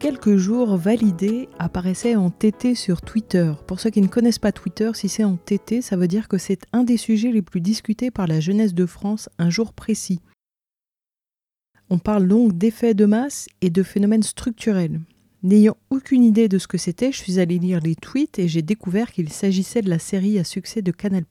Quelques jours, Validé apparaissait en TT sur Twitter. Pour ceux qui ne connaissent pas Twitter, si c'est en TT, ça veut dire que c'est un des sujets les plus discutés par la jeunesse de France un jour précis. On parle donc d'effets de masse et de phénomènes structurels. N'ayant aucune idée de ce que c'était, je suis allée lire les tweets et j'ai découvert qu'il s'agissait de la série à succès de Canal+.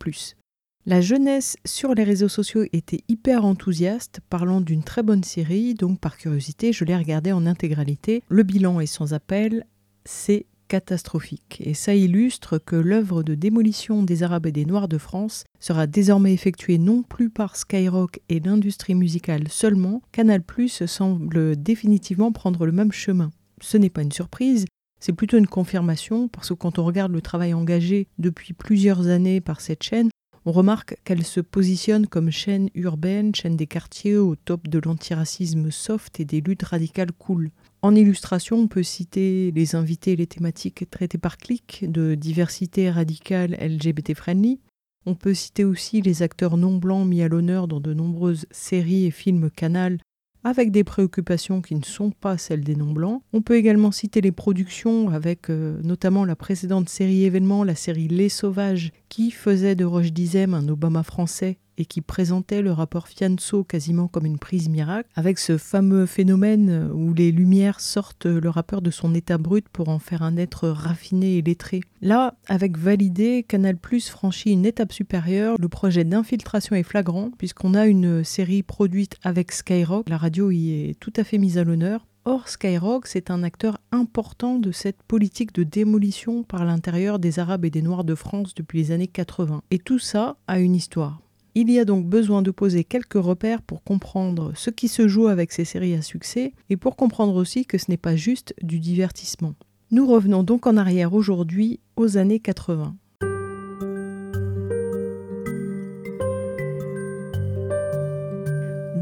La jeunesse sur les réseaux sociaux était hyper enthousiaste, parlant d'une très bonne série, donc par curiosité, je l'ai regardée en intégralité. Le bilan est sans appel, c'est catastrophique. Et ça illustre que l'œuvre de démolition des Arabes et des Noirs de France sera désormais effectuée non plus par Skyrock et l'industrie musicale seulement, Canal ⁇ semble définitivement prendre le même chemin. Ce n'est pas une surprise, c'est plutôt une confirmation, parce que quand on regarde le travail engagé depuis plusieurs années par cette chaîne, on remarque qu'elle se positionne comme chaîne urbaine, chaîne des quartiers au top de l'antiracisme soft et des luttes radicales cool. En illustration, on peut citer les invités et les thématiques traitées par Click de diversité radicale LGBT friendly. On peut citer aussi les acteurs non blancs mis à l'honneur dans de nombreuses séries et films canal avec des préoccupations qui ne sont pas celles des non-blancs. On peut également citer les productions avec euh, notamment la précédente série événement, la série Les Sauvages, qui faisait de Roche Dizem un Obama français et qui présentait le rapport Fianso quasiment comme une prise miracle, avec ce fameux phénomène où les lumières sortent le rappeur de son état brut pour en faire un être raffiné et lettré. Là, avec Validé, Canal Plus franchit une étape supérieure. Le projet d'infiltration est flagrant, puisqu'on a une série produite avec Skyrock. La radio y est tout à fait mise à l'honneur. Or, Skyrock, c'est un acteur important de cette politique de démolition par l'intérieur des Arabes et des Noirs de France depuis les années 80. Et tout ça a une histoire. Il y a donc besoin de poser quelques repères pour comprendre ce qui se joue avec ces séries à succès et pour comprendre aussi que ce n'est pas juste du divertissement. Nous revenons donc en arrière aujourd'hui aux années 80.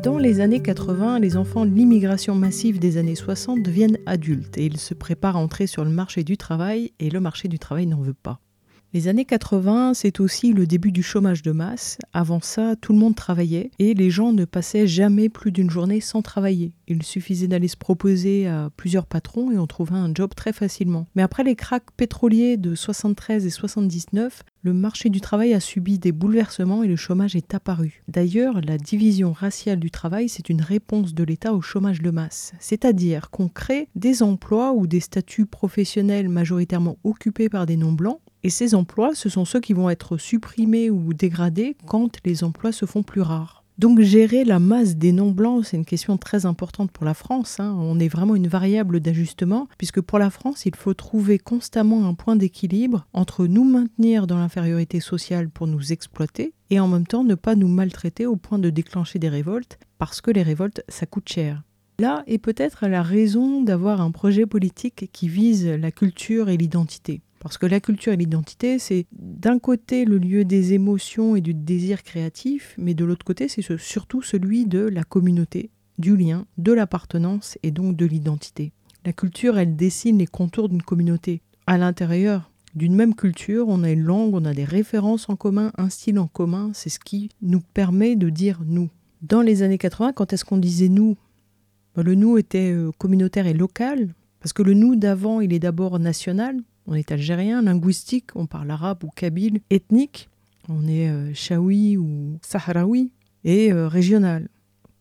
Dans les années 80, les enfants de l'immigration massive des années 60 deviennent adultes et ils se préparent à entrer sur le marché du travail et le marché du travail n'en veut pas. Les années 80, c'est aussi le début du chômage de masse. Avant ça, tout le monde travaillait et les gens ne passaient jamais plus d'une journée sans travailler. Il suffisait d'aller se proposer à plusieurs patrons et on trouvait un job très facilement. Mais après les cracks pétroliers de 73 et 79, le marché du travail a subi des bouleversements et le chômage est apparu. D'ailleurs, la division raciale du travail, c'est une réponse de l'État au chômage de masse. C'est-à-dire qu'on crée des emplois ou des statuts professionnels majoritairement occupés par des non-blancs et ces emplois, ce sont ceux qui vont être supprimés ou dégradés quand les emplois se font plus rares. Donc gérer la masse des non-blancs, c'est une question très importante pour la France. Hein. On est vraiment une variable d'ajustement, puisque pour la France, il faut trouver constamment un point d'équilibre entre nous maintenir dans l'infériorité sociale pour nous exploiter, et en même temps ne pas nous maltraiter au point de déclencher des révoltes, parce que les révoltes, ça coûte cher. Là est peut-être la raison d'avoir un projet politique qui vise la culture et l'identité. Parce que la culture et l'identité, c'est d'un côté le lieu des émotions et du désir créatif, mais de l'autre côté, c'est surtout celui de la communauté, du lien, de l'appartenance et donc de l'identité. La culture, elle dessine les contours d'une communauté. À l'intérieur d'une même culture, on a une langue, on a des références en commun, un style en commun, c'est ce qui nous permet de dire nous. Dans les années 80, quand est-ce qu'on disait nous ben, Le nous était euh, communautaire et local, parce que le nous d'avant, il est d'abord national, on est algérien, linguistique, on parle arabe ou kabyle, ethnique, on est euh, ou sahraoui, et euh, régional.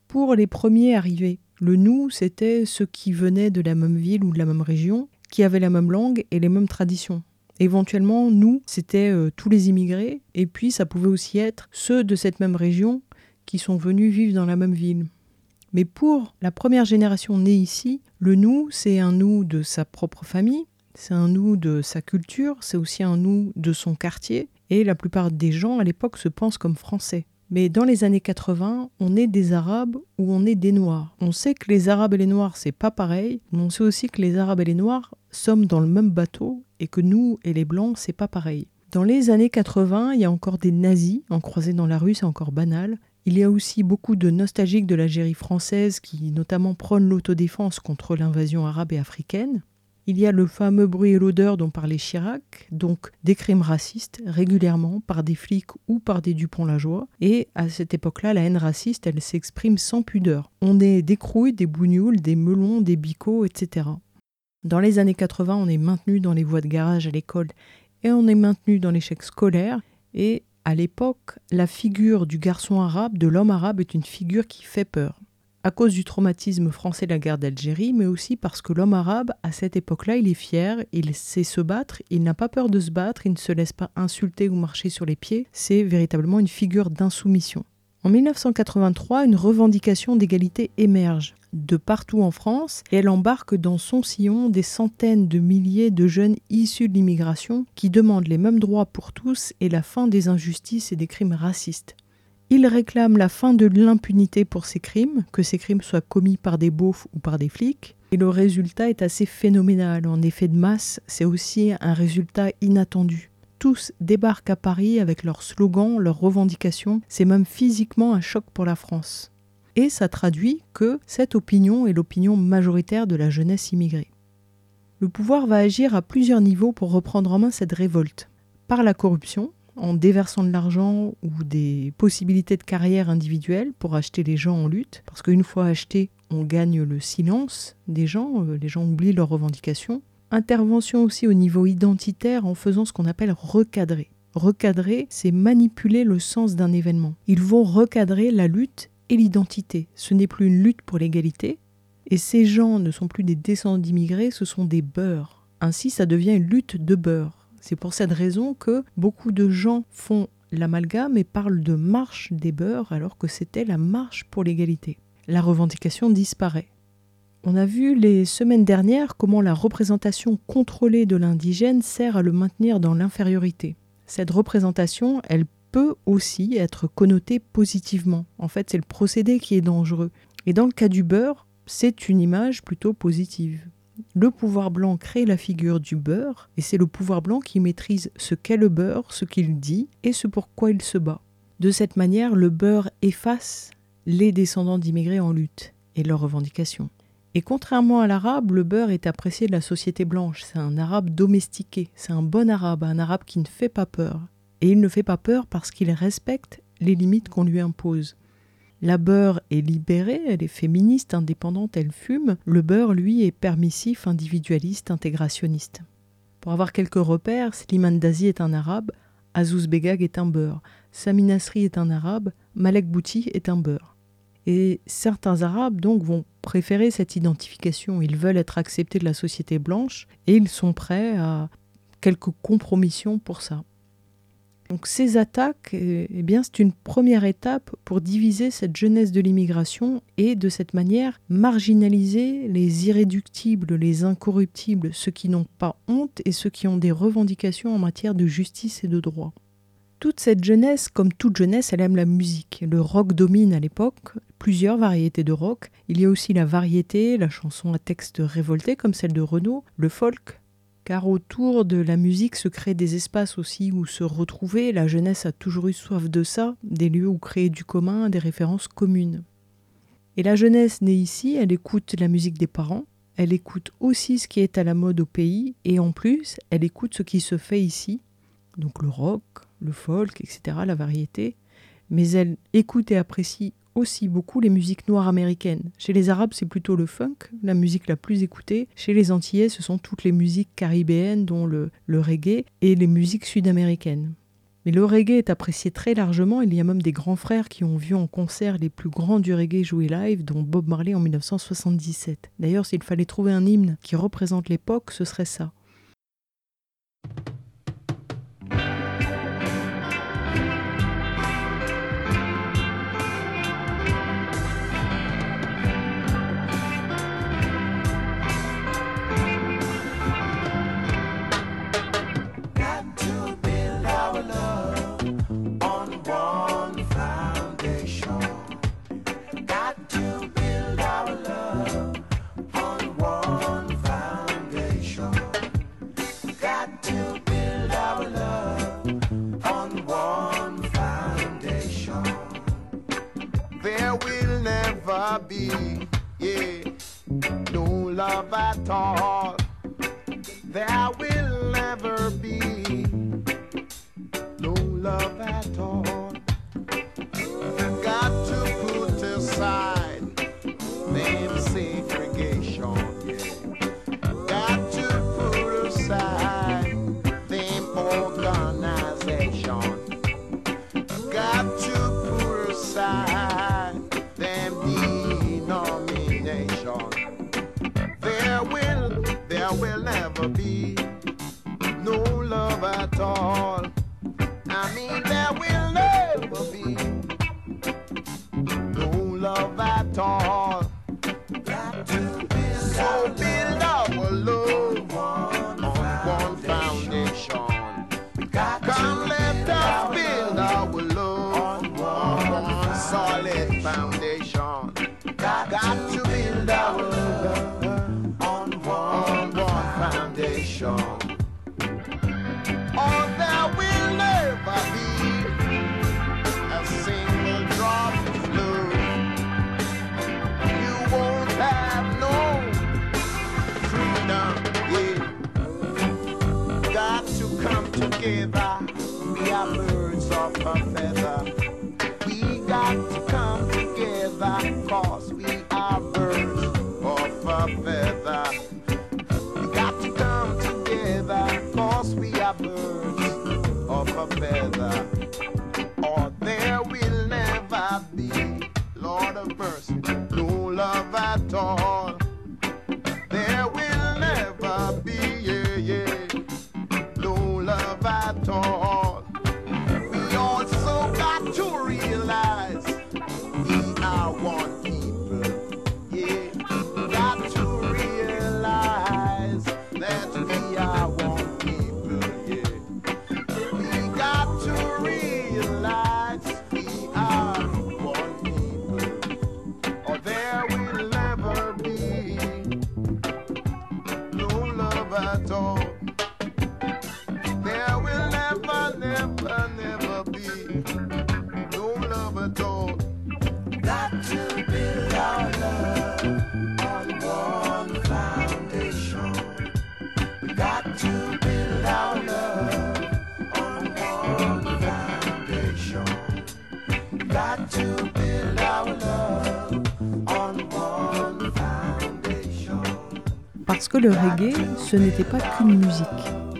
Pour les premiers arrivés, le nous, c'était ceux qui venaient de la même ville ou de la même région, qui avaient la même langue et les mêmes traditions. Éventuellement, nous, c'était euh, tous les immigrés, et puis ça pouvait aussi être ceux de cette même région qui sont venus vivre dans la même ville. Mais pour la première génération née ici, le nous, c'est un nous de sa propre famille, c'est un nous de sa culture, c'est aussi un nous de son quartier. Et la plupart des gens à l'époque se pensent comme français. Mais dans les années 80, on est des Arabes ou on est des Noirs. On sait que les Arabes et les Noirs, c'est pas pareil, mais on sait aussi que les Arabes et les Noirs sommes dans le même bateau et que nous et les Blancs, c'est pas pareil. Dans les années 80, il y a encore des nazis en croisés dans la rue, c'est encore banal. Il y a aussi beaucoup de nostalgiques de l'Algérie française qui notamment prônent l'autodéfense contre l'invasion arabe et africaine. Il y a le fameux bruit et l'odeur dont parlait Chirac, donc des crimes racistes régulièrement par des flics ou par des Dupont-Lajoie. Et à cette époque-là, la haine raciste, elle s'exprime sans pudeur. On est des crouilles, des bougnoules, des melons, des bicots, etc. Dans les années 80, on est maintenu dans les voies de garage à l'école et on est maintenu dans l'échec scolaire. Et à l'époque, la figure du garçon arabe, de l'homme arabe, est une figure qui fait peur. À cause du traumatisme français de la guerre d'Algérie, mais aussi parce que l'homme arabe, à cette époque-là, il est fier, il sait se battre, il n'a pas peur de se battre, il ne se laisse pas insulter ou marcher sur les pieds. C'est véritablement une figure d'insoumission. En 1983, une revendication d'égalité émerge de partout en France et elle embarque dans son sillon des centaines de milliers de jeunes issus de l'immigration qui demandent les mêmes droits pour tous et la fin des injustices et des crimes racistes. Ils réclament la fin de l'impunité pour ces crimes, que ces crimes soient commis par des beaufs ou par des flics, et le résultat est assez phénoménal. En effet de masse, c'est aussi un résultat inattendu tous débarquent à Paris avec leurs slogans, leurs revendications. C'est même physiquement un choc pour la France. Et ça traduit que cette opinion est l'opinion majoritaire de la jeunesse immigrée. Le pouvoir va agir à plusieurs niveaux pour reprendre en main cette révolte. Par la corruption, en déversant de l'argent ou des possibilités de carrière individuelle pour acheter les gens en lutte, parce qu'une fois acheté, on gagne le silence des gens, euh, les gens oublient leurs revendications. Intervention aussi au niveau identitaire en faisant ce qu'on appelle recadrer. Recadrer, c'est manipuler le sens d'un événement. Ils vont recadrer la lutte et l'identité. Ce n'est plus une lutte pour l'égalité, et ces gens ne sont plus des descendants d'immigrés, ce sont des beurs. Ainsi, ça devient une lutte de beurs. C'est pour cette raison que beaucoup de gens font l'amalgame et parlent de marche des beurs alors que c'était la marche pour l'égalité. La revendication disparaît. On a vu les semaines dernières comment la représentation contrôlée de l'indigène sert à le maintenir dans l'infériorité. Cette représentation, elle peut aussi être connotée positivement. En fait, c'est le procédé qui est dangereux. Et dans le cas du beurre, c'est une image plutôt positive. Le pouvoir blanc crée la figure du beurre, et c'est le pouvoir blanc qui maîtrise ce qu'est le beurre, ce qu'il dit et ce pourquoi il se bat. De cette manière, le beurre efface les descendants d'immigrés en lutte et leurs revendications. Et contrairement à l'arabe, le beurre est apprécié de la société blanche. C'est un arabe domestiqué, c'est un bon arabe, un arabe qui ne fait pas peur. Et il ne fait pas peur parce qu'il respecte les limites qu'on lui impose. La beurre est libérée, elle est féministe, indépendante, elle fume. Le beurre, lui, est permissif, individualiste, intégrationniste. Pour avoir quelques repères, Slimane Dazi est un arabe, Azouz Begag est un beurre, Sami Nasri est un arabe, Malek Bouti est un beurre. Et certains Arabes donc vont préférer cette identification. Ils veulent être acceptés de la société blanche et ils sont prêts à quelques compromissions pour ça. Donc ces attaques, eh, eh bien, c'est une première étape pour diviser cette jeunesse de l'immigration et de cette manière marginaliser les irréductibles, les incorruptibles, ceux qui n'ont pas honte et ceux qui ont des revendications en matière de justice et de droit. Toute cette jeunesse, comme toute jeunesse, elle aime la musique. Le rock domine à l'époque, plusieurs variétés de rock. Il y a aussi la variété, la chanson à texte révolté comme celle de Renaud, le folk. Car autour de la musique se créent des espaces aussi où se retrouver. La jeunesse a toujours eu soif de ça, des lieux où créer du commun, des références communes. Et la jeunesse née ici, elle écoute la musique des parents, elle écoute aussi ce qui est à la mode au pays, et en plus, elle écoute ce qui se fait ici, donc le rock, le folk, etc., la variété, mais elle écoute et apprécie aussi beaucoup les musiques noires américaines. Chez les Arabes, c'est plutôt le funk, la musique la plus écoutée. Chez les Antillais, ce sont toutes les musiques caribéennes, dont le, le reggae, et les musiques sud-américaines. Mais le reggae est apprécié très largement, il y a même des grands frères qui ont vu en concert les plus grands du reggae jouer live, dont Bob Marley en 1977. D'ailleurs, s'il fallait trouver un hymne qui représente l'époque, ce serait ça. Yeah, no love at all. There will never be love le reggae, ce n'était pas qu'une musique.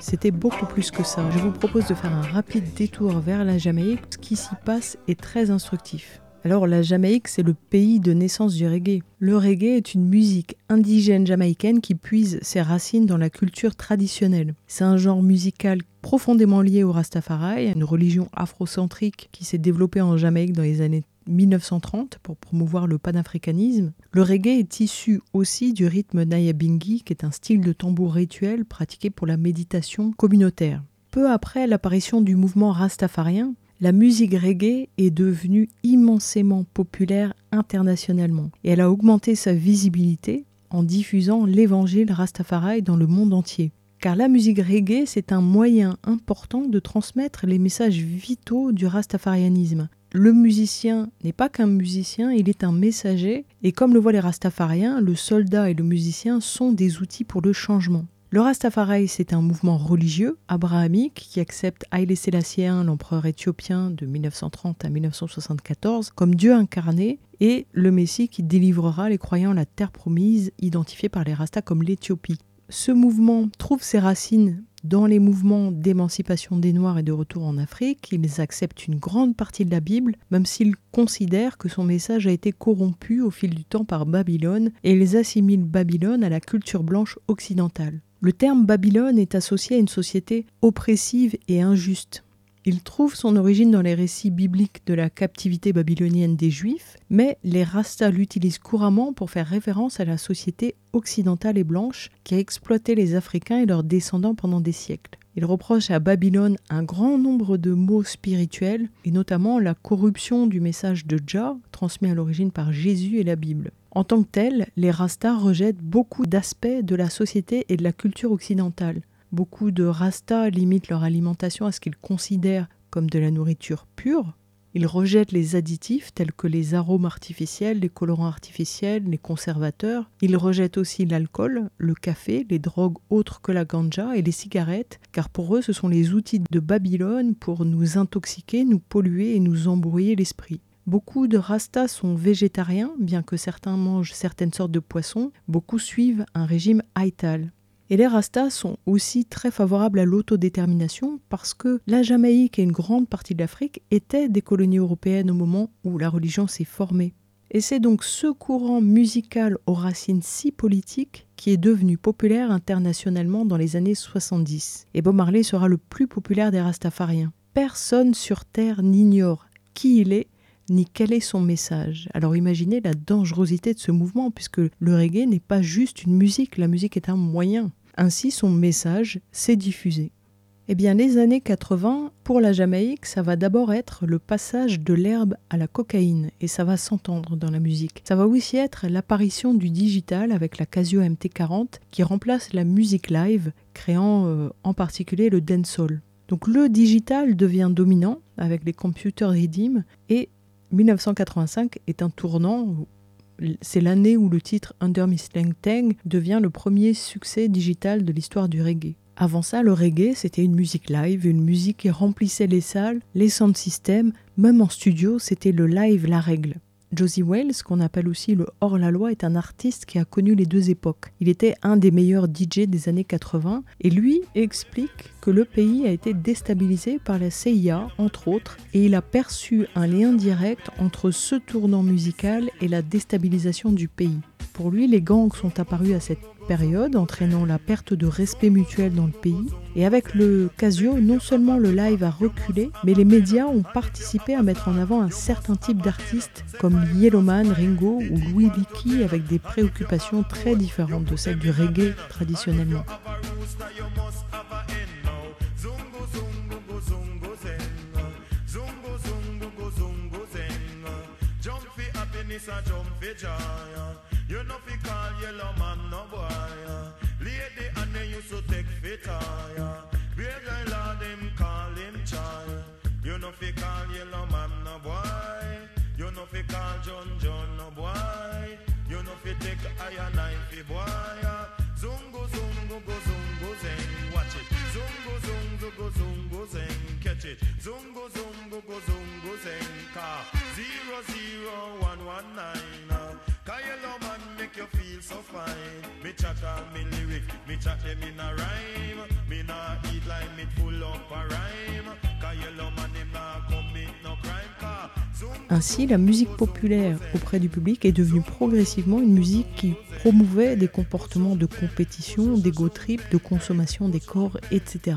C'était beaucoup plus que ça. Je vous propose de faire un rapide détour vers la Jamaïque. Ce qui s'y passe est très instructif. Alors la Jamaïque, c'est le pays de naissance du reggae. Le reggae est une musique indigène jamaïcaine qui puise ses racines dans la culture traditionnelle. C'est un genre musical profondément lié au Rastafari, une religion afrocentrique qui s'est développée en Jamaïque dans les années 1930 pour promouvoir le panafricanisme. Le reggae est issu aussi du rythme Nyabingi, qui est un style de tambour rituel pratiqué pour la méditation communautaire. Peu après l'apparition du mouvement rastafarien, la musique reggae est devenue immensément populaire internationalement et elle a augmenté sa visibilité en diffusant l'évangile Rastafari dans le monde entier. Car la musique reggae, c'est un moyen important de transmettre les messages vitaux du rastafarianisme. Le musicien n'est pas qu'un musicien, il est un messager, et comme le voient les rastafariens, le soldat et le musicien sont des outils pour le changement. Le Rastafari, c'est un mouvement religieux abrahamique qui accepte Haïlé Sélassié I, l'empereur éthiopien de 1930 à 1974, comme Dieu incarné et le Messie qui délivrera les croyants la terre promise, identifiée par les Rastas comme l'Éthiopie. Ce mouvement trouve ses racines dans les mouvements d'émancipation des Noirs et de retour en Afrique. Ils acceptent une grande partie de la Bible, même s'ils considèrent que son message a été corrompu au fil du temps par Babylone, et ils assimilent Babylone à la culture blanche occidentale. Le terme Babylone est associé à une société oppressive et injuste. Il trouve son origine dans les récits bibliques de la captivité babylonienne des Juifs, mais les Rastas l'utilisent couramment pour faire référence à la société occidentale et blanche qui a exploité les Africains et leurs descendants pendant des siècles. Il reproche à Babylone un grand nombre de mots spirituels, et notamment la corruption du message de Jah, transmis à l'origine par Jésus et la Bible. En tant que tel, les Rastas rejettent beaucoup d'aspects de la société et de la culture occidentale. Beaucoup de Rastas limitent leur alimentation à ce qu'ils considèrent comme de la nourriture pure. Il rejette les additifs tels que les arômes artificiels, les colorants artificiels, les conservateurs. Il rejette aussi l'alcool, le café, les drogues autres que la ganja et les cigarettes, car pour eux ce sont les outils de Babylone pour nous intoxiquer, nous polluer et nous embrouiller l'esprit. Beaucoup de rastas sont végétariens, bien que certains mangent certaines sortes de poissons. Beaucoup suivent un régime Aital. Et les Rastas sont aussi très favorables à l'autodétermination parce que la Jamaïque et une grande partie de l'Afrique étaient des colonies européennes au moment où la religion s'est formée. Et c'est donc ce courant musical aux racines si politiques qui est devenu populaire internationalement dans les années 70. Et Bob Marley sera le plus populaire des Rastafariens. Personne sur Terre n'ignore qui il est ni quel est son message. Alors imaginez la dangerosité de ce mouvement, puisque le reggae n'est pas juste une musique, la musique est un moyen. Ainsi, son message s'est diffusé. Eh bien, les années 80, pour la Jamaïque, ça va d'abord être le passage de l'herbe à la cocaïne, et ça va s'entendre dans la musique. Ça va aussi être l'apparition du digital avec la Casio MT40 qui remplace la musique live, créant euh, en particulier le dancehall. Donc le digital devient dominant avec les computers redeem et 1985 est un tournant. C'est l'année où le titre Under Miss Lang Tang devient le premier succès digital de l'histoire du reggae. Avant ça, le reggae, c'était une musique live, une musique qui remplissait les salles, les sound systems, même en studio, c'était le live la règle. Josie Wells, qu'on appelle aussi le hors-la-loi, est un artiste qui a connu les deux époques. Il était un des meilleurs DJ des années 80 et lui explique le pays a été déstabilisé par la CIA, entre autres, et il a perçu un lien direct entre ce tournant musical et la déstabilisation du pays. Pour lui, les gangs sont apparus à cette période, entraînant la perte de respect mutuel dans le pays. Et avec le Casio, non seulement le live a reculé, mais les médias ont participé à mettre en avant un certain type d'artistes comme Yellowman, Ringo ou Louis Leakey avec des préoccupations très différentes de celles du reggae traditionnellement. You know fi call yellow man no boy. Lady and they used to take fit uh. Brave guy lord him call him child. You know fi call yellow man no boy. You know fi call John John no boy. You know fi take iron knife fi boy. Zungo zungo go zungo zeng. Watch it. Zungo zungo go zungo zeng. Catch it. Zungo zungo go zungo zeng. So fine. Me chat all me lyric, me chat them in a rhyme. Me nah eat like me full up a rhyme. Cause yellow man Ainsi, la musique populaire auprès du public est devenue progressivement une musique qui promouvait des comportements de compétition, d'ego trip, de consommation des corps, etc.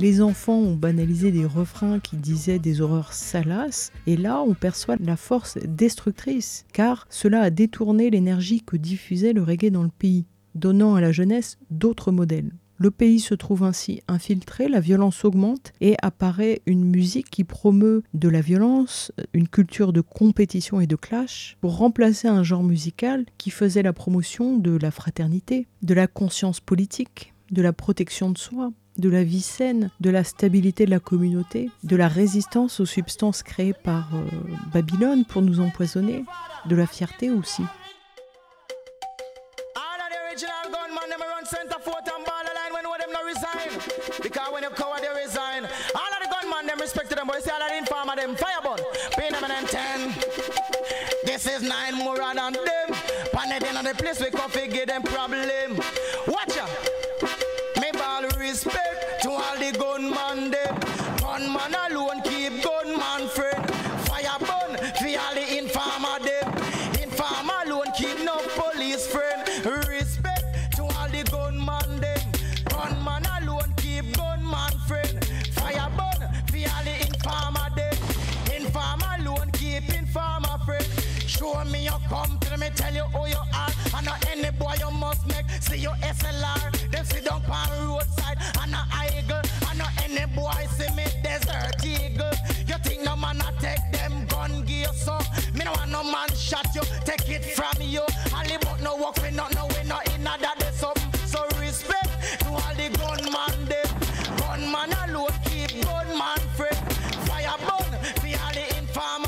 Les enfants ont banalisé des refrains qui disaient des horreurs salaces, et là on perçoit la force destructrice, car cela a détourné l'énergie que diffusait le reggae dans le pays, donnant à la jeunesse d'autres modèles. Le pays se trouve ainsi infiltré, la violence augmente et apparaît une musique qui promeut de la violence, une culture de compétition et de clash, pour remplacer un genre musical qui faisait la promotion de la fraternité, de la conscience politique, de la protection de soi, de la vie saine, de la stabilité de la communauté, de la résistance aux substances créées par euh, Babylone pour nous empoisonner, de la fierté aussi. Cover, they resign. All of the gunman, them respect to them, but you see all of the informer, them fireball. Pay them and ten. This is nine more than them. Pan it in the place we coffee give them problem. Shot you. Take it from you. I live out no work for not no we not in that day something. So respect to all the gunman them. Gunman alone keep gunman free. Fire burn for all the inform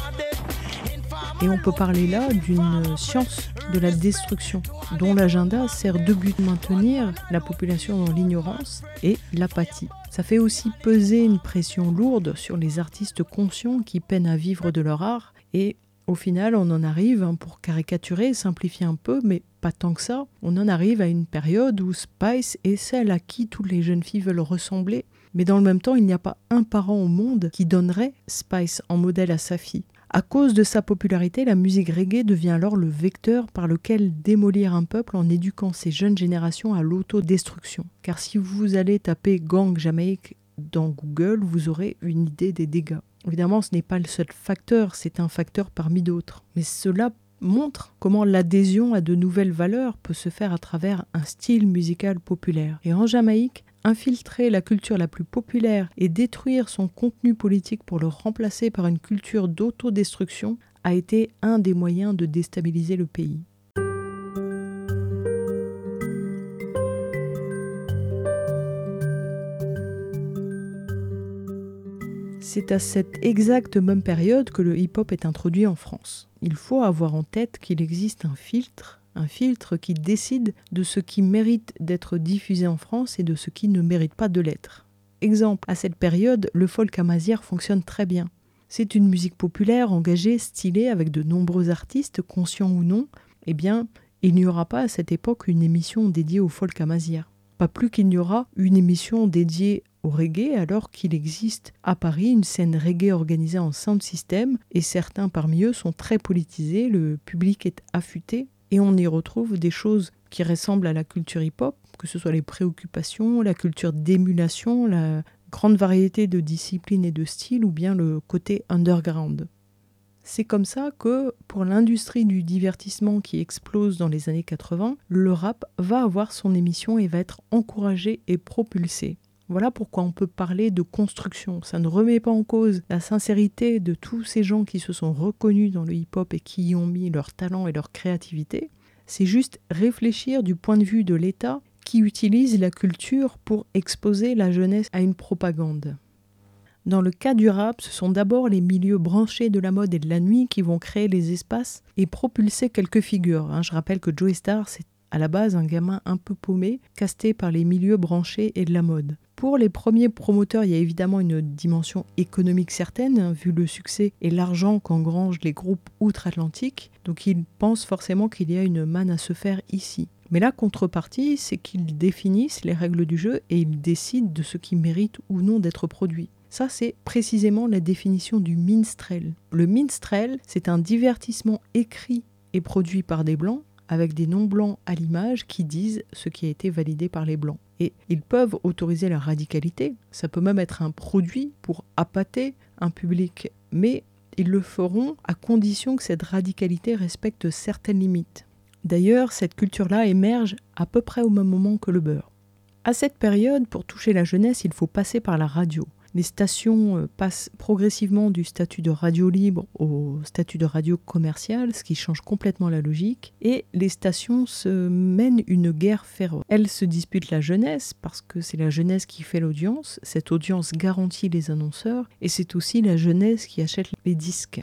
Et on peut parler là d'une science de la destruction, dont l'agenda sert de but maintenir la population dans l'ignorance et l'apathie. Ça fait aussi peser une pression lourde sur les artistes conscients qui peinent à vivre de leur art et au final, on en arrive, hein, pour caricaturer, simplifier un peu, mais pas tant que ça, on en arrive à une période où Spice est celle à qui toutes les jeunes filles veulent ressembler. Mais dans le même temps, il n'y a pas un parent au monde qui donnerait Spice en modèle à sa fille. À cause de sa popularité, la musique reggae devient alors le vecteur par lequel démolir un peuple en éduquant ces jeunes générations à l'autodestruction. Car si vous allez taper gang Jamaïque dans Google, vous aurez une idée des dégâts. Évidemment, ce n'est pas le seul facteur, c'est un facteur parmi d'autres. Mais cela montre comment l'adhésion à de nouvelles valeurs peut se faire à travers un style musical populaire. Et en Jamaïque, infiltrer la culture la plus populaire et détruire son contenu politique pour le remplacer par une culture d'autodestruction a été un des moyens de déstabiliser le pays. C'est à cette exacte même période que le hip-hop est introduit en France. Il faut avoir en tête qu'il existe un filtre, un filtre qui décide de ce qui mérite d'être diffusé en France et de ce qui ne mérite pas de l'être. Exemple, à cette période, le folk amazière fonctionne très bien. C'est une musique populaire, engagée, stylée, avec de nombreux artistes, conscients ou non. Eh bien, il n'y aura pas à cette époque une émission dédiée au folk amazière. Pas plus qu'il n'y aura une émission dédiée au reggae alors qu'il existe à Paris une scène reggae organisée en sound system et certains parmi eux sont très politisés, le public est affûté et on y retrouve des choses qui ressemblent à la culture hip-hop, que ce soit les préoccupations, la culture d'émulation, la grande variété de disciplines et de styles ou bien le côté underground. C'est comme ça que, pour l'industrie du divertissement qui explose dans les années 80, le rap va avoir son émission et va être encouragé et propulsé. Voilà pourquoi on peut parler de construction. Ça ne remet pas en cause la sincérité de tous ces gens qui se sont reconnus dans le hip-hop et qui y ont mis leur talent et leur créativité. C'est juste réfléchir du point de vue de l'État qui utilise la culture pour exposer la jeunesse à une propagande. Dans le cas du rap, ce sont d'abord les milieux branchés de la mode et de la nuit qui vont créer les espaces et propulser quelques figures. Hein. Je rappelle que Joey Star, c'est à la base un gamin un peu paumé, casté par les milieux branchés et de la mode. Pour les premiers promoteurs, il y a évidemment une dimension économique certaine, hein, vu le succès et l'argent qu'engrangent les groupes outre-Atlantique. Donc ils pensent forcément qu'il y a une manne à se faire ici. Mais la contrepartie, c'est qu'ils définissent les règles du jeu et ils décident de ce qui mérite ou non d'être produit. Ça, c'est précisément la définition du minstrel. Le minstrel, c'est un divertissement écrit et produit par des blancs avec des non-blancs à l'image qui disent ce qui a été validé par les blancs. Et ils peuvent autoriser la radicalité, ça peut même être un produit pour appâter un public, mais ils le feront à condition que cette radicalité respecte certaines limites. D'ailleurs, cette culture-là émerge à peu près au même moment que le beurre. À cette période, pour toucher la jeunesse, il faut passer par la radio les stations euh, passent progressivement du statut de radio libre au statut de radio commerciale, ce qui change complètement la logique, et les stations se mènent une guerre féroce. Elles se disputent la jeunesse, parce que c'est la jeunesse qui fait l'audience, cette audience garantit les annonceurs, et c'est aussi la jeunesse qui achète les disques.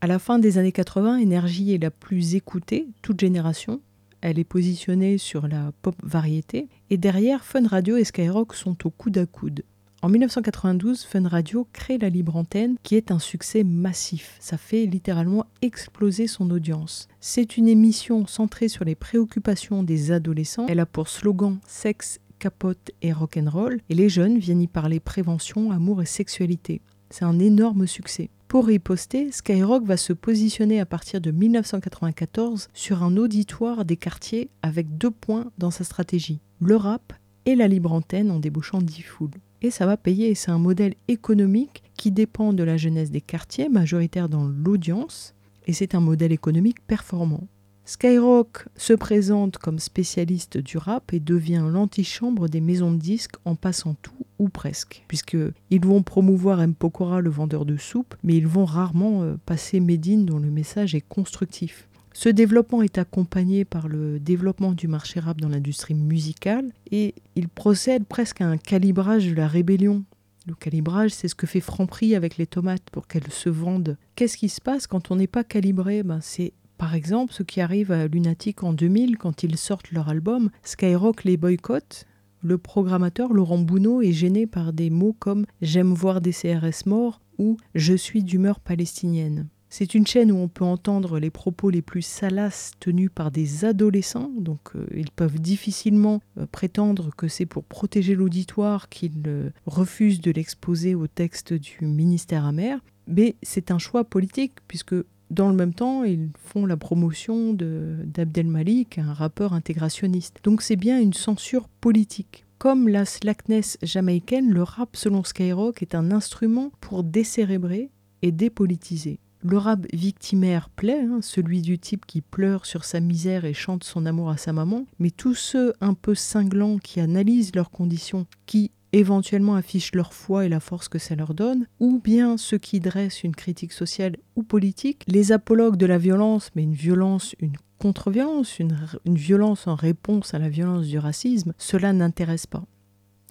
À la fin des années 80, Énergie est la plus écoutée, toute génération, elle est positionnée sur la pop variété, et derrière, Fun Radio et Skyrock sont au coude à coude. En 1992, Fun Radio crée la libre antenne qui est un succès massif. Ça fait littéralement exploser son audience. C'est une émission centrée sur les préoccupations des adolescents. Elle a pour slogan sexe, capote et rock'n'roll et les jeunes viennent y parler prévention, amour et sexualité. C'est un énorme succès. Pour riposter, Skyrock va se positionner à partir de 1994 sur un auditoire des quartiers avec deux points dans sa stratégie, le rap et la libre antenne en débouchant 10 foules et ça va payer. C'est un modèle économique qui dépend de la jeunesse des quartiers, majoritaire dans l'audience, et c'est un modèle économique performant. Skyrock se présente comme spécialiste du rap et devient l'antichambre des maisons de disques en passant tout ou presque, puisqu'ils vont promouvoir M. Pokora, le vendeur de soupe, mais ils vont rarement euh, passer Medine dont le message est constructif. Ce développement est accompagné par le développement du marché rap dans l'industrie musicale et il procède presque à un calibrage de la rébellion Le calibrage, c'est ce que fait Franprix avec les tomates pour qu'elles se vendent. Qu'est-ce qui se passe quand on n'est pas calibré? Ben, C'est par exemple ce qui arrive à Lunatic en 2000 quand ils sortent leur album. Skyrock les boycotte. Le programmateur Laurent Bounot est gêné par des mots comme J'aime voir des CRS morts ou Je suis d'humeur palestinienne. C'est une chaîne où on peut entendre les propos les plus salaces tenus par des adolescents, donc euh, ils peuvent difficilement euh, prétendre que c'est pour protéger l'auditoire qu'ils euh, refusent de l'exposer au texte du ministère amer, mais c'est un choix politique puisque dans le même temps, ils font la promotion d'Abdel Malik, un rappeur intégrationniste. Donc c'est bien une censure politique. Comme la slackness jamaïcaine, le rap selon Skyrock est un instrument pour décérébrer et dépolitiser. Le rap victimaire plaît, hein, celui du type qui pleure sur sa misère et chante son amour à sa maman, mais tous ceux un peu cinglants qui analysent leurs conditions, qui éventuellement affichent leur foi et la force que ça leur donne, ou bien ceux qui dressent une critique sociale ou politique, les apologues de la violence, mais une violence, une contre-violence, une violence en réponse à la violence du racisme, cela n'intéresse pas.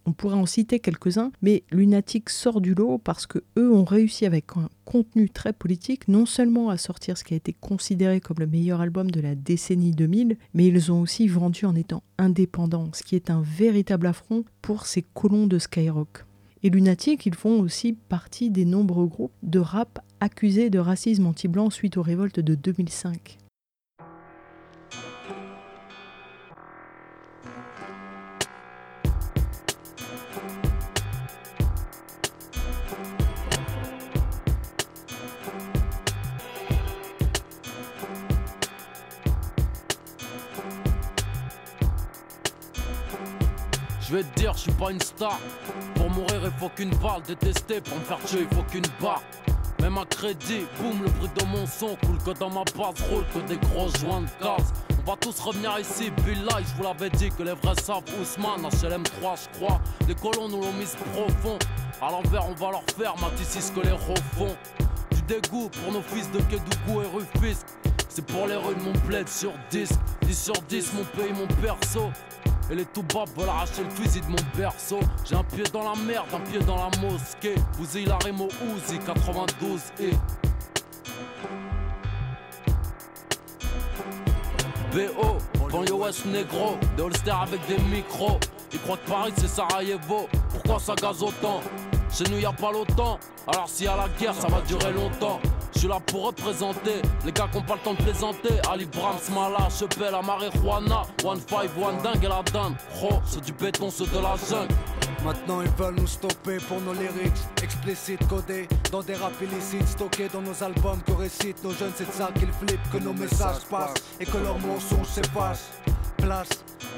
On pourrait en citer quelques-uns, mais Lunatic sort du lot parce que eux ont réussi avec un contenu très politique non seulement à sortir ce qui a été considéré comme le meilleur album de la décennie 2000, mais ils ont aussi vendu en étant indépendants, ce qui est un véritable affront pour ces colons de Skyrock. Et Lunatic, ils font aussi partie des nombreux groupes de rap accusés de racisme anti-blanc suite aux révoltes de 2005. Je vais dire, je suis pas une star. Pour mourir, il faut qu'une balle. Détester, pour me faire tuer, il faut qu'une barre. Même à crédit, boum, le bruit de mon son coule que dans ma base roule que des gros joints de gaz. On va tous revenir ici, Bill je vous l'avais dit que les vrais savent Ousmane, HLM 3, je crois. Les colons nous l'ont mise profond. À l'envers, on va leur faire, Matissi, ce que les refont. Du dégoût pour nos fils de Kédougou et Rufisque. C'est pour les rues de mon bled sur 10, 10 sur 10, mon pays, mon perso. Et les tout bas veulent arracher le fusil de mon berceau. J'ai un pied dans la merde, un pied dans la mosquée. Vous la Remo Uzi 92 et. BO, banlieue ouest négro, des holster avec des micros. Ils croient que Paris c'est Sarajevo, pourquoi ça gaze autant? Chez nous y a pas longtemps, alors s'il y a la guerre ça va durer longtemps. Suis là pour représenter les gars qui ont pas le temps de plaisanter. Ali Brahms, Mala, Chepel, la marijuana. One five, one dingue et la dinde. Oh, c'est du béton, c'est de la jungle. Maintenant ils veulent nous stopper pour nos lyrics explicites codés dans des rap illicites stockés dans nos albums que récitent nos jeunes c'est de ça qu'ils flippent que nos messages passent et que leurs mensonges s'effacent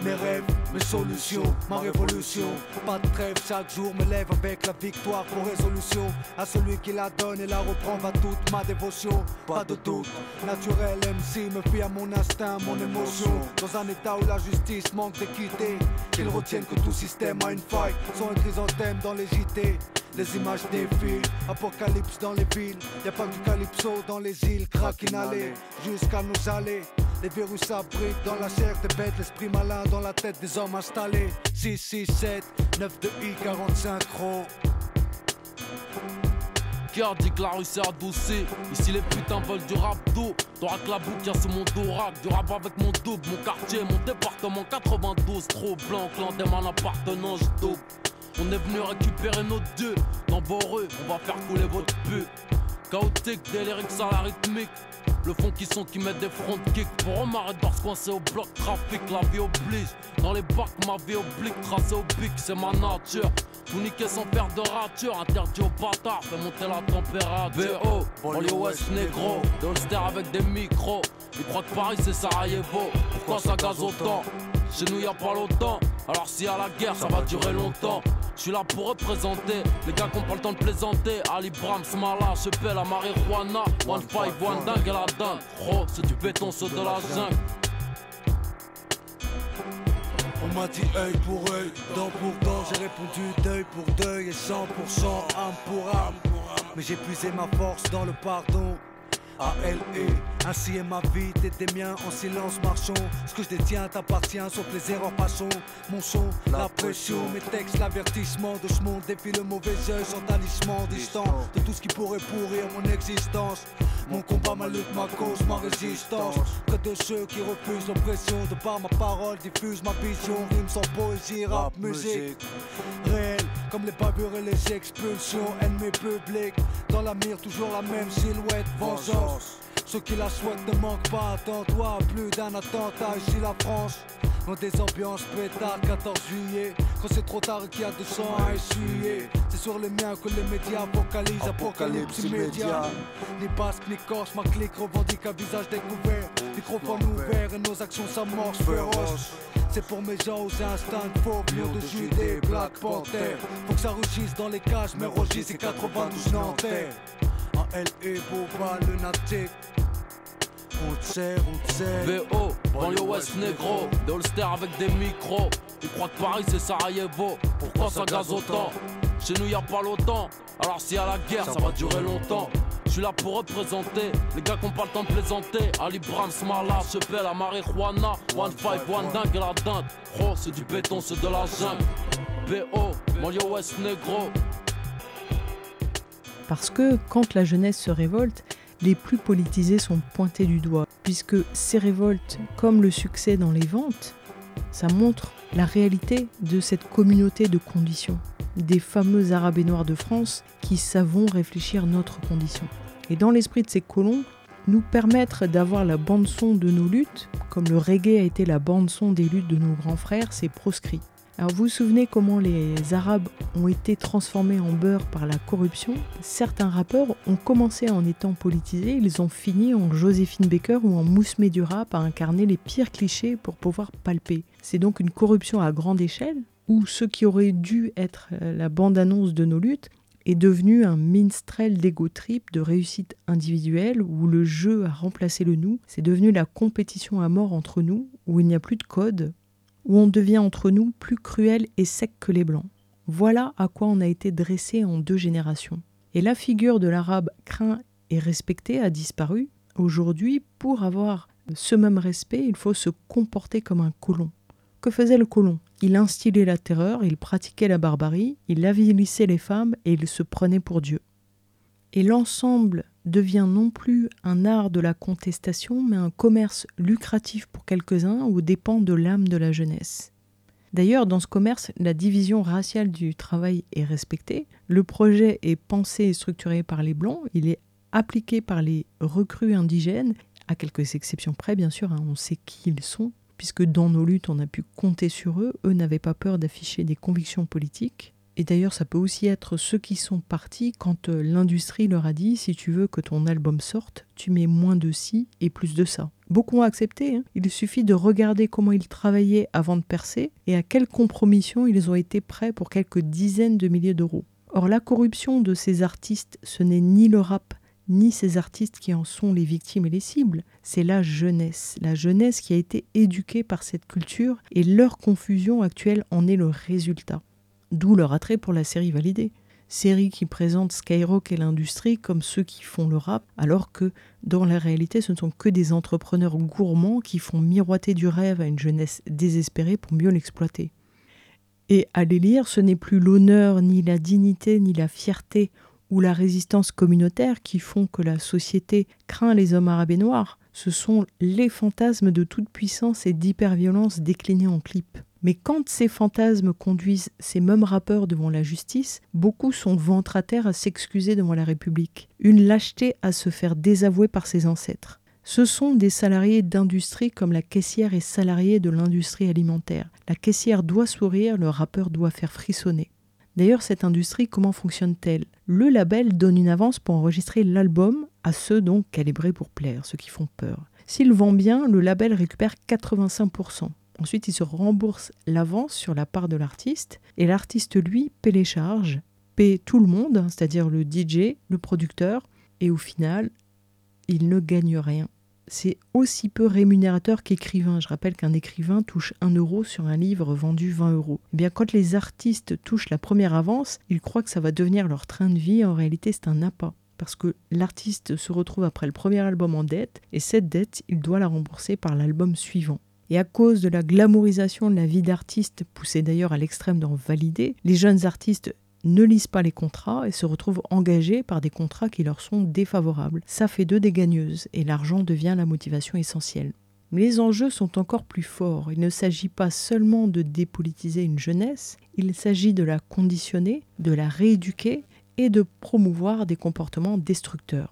mes rêves, mes solutions, ma révolution. Pas de trêve, chaque jour me lève avec la victoire pour résolution. À celui qui la donne et la reprend va toute ma dévotion. Pas de doute, naturel MC me fie à mon instinct, mon émotion. Dans un état où la justice manque d'équité, qu'ils retiennent que tout système a une faille. Sont un chrysanthème dans les JT. Les images défilent, apocalypse dans les villes. Y'a pas du calypso dans les îles, crack inhalé jusqu'à nous aller. Les virus abritent dans la chair des bêtes, l'esprit malin dans la tête des hommes installés. 6, 6, 7, 9 de I, 45 gros. Car dit que la rue s'est adoucie. Ici les putains veulent du rap d'eau. T'auras que la boucle, c'est mon dorac. Du rap avec mon double, mon quartier, mon département 92. Trop blanc, clan des man appartenance double. On est venu récupérer nos dieux. Dans vos rues, on va faire couler votre pute. Chaotique, délirique à la rythmique. Le fond qui sont qui mettent des front kicks. Pour on m'arrête se coincé au bloc trafic La vie oblige. Dans les bacs ma vie oblique Tracé au pic c'est ma nature. Tout niquer sans faire de rature. Interdit aux bâtards Fait monter la température. BO Banlieue ouest négro Des holsters avec des micros. Ils croient que Paris c'est Sarajevo. Pourquoi ça gaze autant? Chez nous y a pas longtemps Alors y a la guerre ça va durer longtemps je suis là pour représenter les gars qui ont pas le temps de plaisanter. Ali Brahms, Mala, paie la marijuana. One five, one dingue et la dingue. Oh, c'est du béton, c'est de la jungle. On m'a dit œil pour œil, dent pour dent, j'ai répondu deuil pour deuil et 100% âme pour âme. Mais j'ai puisé ma force dans le pardon. A-L-E. Ainsi est ma vie, t'es des miens, en silence marchons. Ce que je détiens t'appartient, sauf les erreurs passons. Mon son, la pression, mes textes, l'avertissement de ce monde défie le mauvais œil sans talisman distant de tout ce qui pourrait pourrir mon existence. Mon combat, ma lutte, ma cause, ma résistance. Près de ceux qui refusent l'oppression, de par ma parole, diffuse ma vision. Rime sans poésie, rap, musique. Réel, comme les bavures et les expulsions. Ennemi public, dans la mire, toujours la même silhouette, vengeance. Ceux qui la souhaitent ne manquent pas, attends-toi, plus d'un attentat ici la France. Dans des ambiances pétard 14 juillet. Quand c'est trop tard et qu'il y a du sang à essuyer. C'est sur les miens que les médias focalisent Apocalypse immédiat. Ni basque ni corse, ma clique revendique un visage découvert. Microphone ouvert et nos actions s'amorcent féroces. c'est pour mes gens aux instincts faux, lions de Judée, Black Panther. Faut que ça rugisse dans les cages, mais Rogis c'est 92 Nanterre En L et Boba, lunatique te sert. VO, banlieue ouest négro, des holsters avec des micros. Ils croient que Paris c'est Sarajevo, pourquoi ça gaze autant? Chez nous y a pas longtemps, alors s'il y a la guerre ça va durer longtemps. Je suis là pour représenter les gars qui ont pas le temps de plaisanter. Ali Brahms, Mala, Chepel, la marijuana, One Five, One Dingue et la dinde. Oh, c'est du béton, c'est de la jungle. VO, banlieue ouest négro. Parce que quand la jeunesse se révolte, les plus politisés sont pointés du doigt, puisque ces révoltes, comme le succès dans les ventes, ça montre la réalité de cette communauté de conditions, des fameux Arabes et Noirs de France qui savons réfléchir notre condition. Et dans l'esprit de ces colons, nous permettre d'avoir la bande-son de nos luttes, comme le reggae a été la bande-son des luttes de nos grands frères, c'est proscrit. Alors vous vous souvenez comment les Arabes ont été transformés en beurre par la corruption? Certains rappeurs ont commencé en étant politisés, ils ont fini en Joséphine Baker ou en Mousse du rap à incarner les pires clichés pour pouvoir palper. C'est donc une corruption à grande échelle, où ce qui aurait dû être euh, la bande-annonce de nos luttes est devenu un minstrel d'ego trip, de réussite individuelle, où le jeu a remplacé le nous. C'est devenu la compétition à mort entre nous, où il n'y a plus de code, où on devient entre nous plus cruel et sec que les blancs. Voilà à quoi on a été dressé en deux générations. Et la figure de l'arabe craint et respecté a disparu. Aujourd'hui, pour avoir ce même respect, il faut se comporter comme un colon. Que faisait le colon? Il instillait la terreur, il pratiquait la barbarie, il avilissait les femmes et il se prenait pour Dieu. Et l'ensemble devient non plus un art de la contestation, mais un commerce lucratif pour quelques-uns aux dépens de l'âme de la jeunesse. D'ailleurs, dans ce commerce, la division raciale du travail est respectée. Le projet est pensé et structuré par les Blancs. Il est appliqué par les recrues indigènes, à quelques exceptions près, bien sûr. Hein, on sait qui ils sont, puisque dans nos luttes, on a pu compter sur eux. Eux n'avaient pas peur d'afficher des convictions politiques. Et d'ailleurs, ça peut aussi être ceux qui sont partis quand euh, l'industrie leur a dit si tu veux que ton album sorte, tu mets moins de ci et plus de ça. Beaucoup ont accepté. Hein. Il suffit de regarder comment ils travaillaient avant de percer et à quelles compromissions ils ont été prêts pour quelques dizaines de milliers d'euros. Or, la corruption de ces artistes, ce n'est ni le rap, ni ces artistes qui en sont les victimes et les cibles, c'est la jeunesse. La jeunesse qui a été éduquée par cette culture et leur confusion actuelle en est le résultat. D'où leur attrait pour la série validée. Série qui présente Skyrock et l'industrie comme ceux qui font le rap, alors que dans la réalité ce ne sont que des entrepreneurs gourmands qui font miroiter du rêve à une jeunesse désespérée pour mieux l'exploiter. Et à les lire, ce n'est plus l'honneur, ni la dignité, ni la fierté ou la résistance communautaire qui font que la société craint les hommes arabes et noirs, ce sont les fantasmes de toute puissance et d'hyperviolence déclinés en clip. Mais quand ces fantasmes conduisent ces mêmes rappeurs devant la justice, beaucoup sont ventre à terre à s'excuser devant la République. Une lâcheté à se faire désavouer par ses ancêtres. Ce sont des salariés d'industrie comme la caissière est salariée de l'industrie alimentaire. La caissière doit sourire, le rappeur doit faire frissonner. D'ailleurs, cette industrie, comment fonctionne-t-elle? Le label donne une avance pour enregistrer l'album à ceux donc calibrés pour plaire, ceux qui font peur. S'il vend bien, le label récupère 85%. Ensuite, il se rembourse l'avance sur la part de l'artiste et l'artiste, lui, paie les charges, paie tout le monde, hein, c'est-à-dire le DJ, le producteur, et au final, il ne gagne rien. C'est aussi peu rémunérateur qu'écrivain. Je rappelle qu'un écrivain touche 1 euro sur un livre vendu 20 euros. Eh bien, quand les artistes touchent la première avance, ils croient que ça va devenir leur train de vie. En réalité, c'est un appât. parce que l'artiste se retrouve après le premier album en dette, et cette dette, il doit la rembourser par l'album suivant. Et à cause de la glamourisation de la vie d'artiste, poussée d'ailleurs à l'extrême d'en valider, les jeunes artistes ne lisent pas les contrats et se retrouvent engagés par des contrats qui leur sont défavorables. Ça fait d'eux des gagneuses, et l'argent devient la motivation essentielle. Mais les enjeux sont encore plus forts. Il ne s'agit pas seulement de dépolitiser une jeunesse, il s'agit de la conditionner, de la rééduquer et de promouvoir des comportements destructeurs.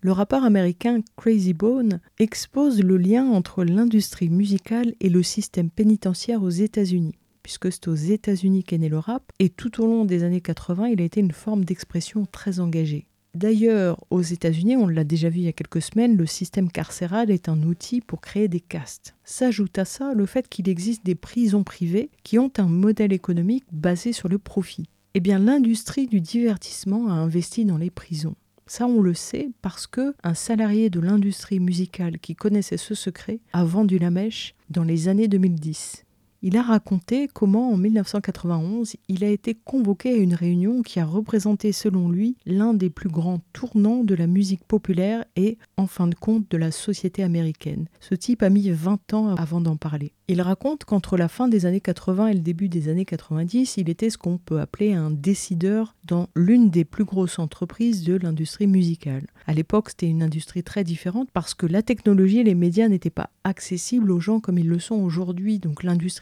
Le rappeur américain Crazy Bone expose le lien entre l'industrie musicale et le système pénitentiaire aux États-Unis, puisque c'est aux États-Unis qu'est né le rap, et tout au long des années 80, il a été une forme d'expression très engagée. D'ailleurs, aux États-Unis, on l'a déjà vu il y a quelques semaines, le système carcéral est un outil pour créer des castes. S'ajoute à ça le fait qu'il existe des prisons privées qui ont un modèle économique basé sur le profit. Eh bien, l'industrie du divertissement a investi dans les prisons. Ça, on le sait parce que un salarié de l'industrie musicale qui connaissait ce secret a vendu la mèche dans les années 2010. Il a raconté comment en 1991 il a été convoqué à une réunion qui a représenté selon lui l'un des plus grands tournants de la musique populaire et en fin de compte de la société américaine. Ce type a mis 20 ans avant d'en parler. Il raconte qu'entre la fin des années 80 et le début des années 90, il était ce qu'on peut appeler un décideur dans l'une des plus grosses entreprises de l'industrie musicale. À l'époque, c'était une industrie très différente parce que la technologie et les médias n'étaient pas accessibles aux gens comme ils le sont aujourd'hui.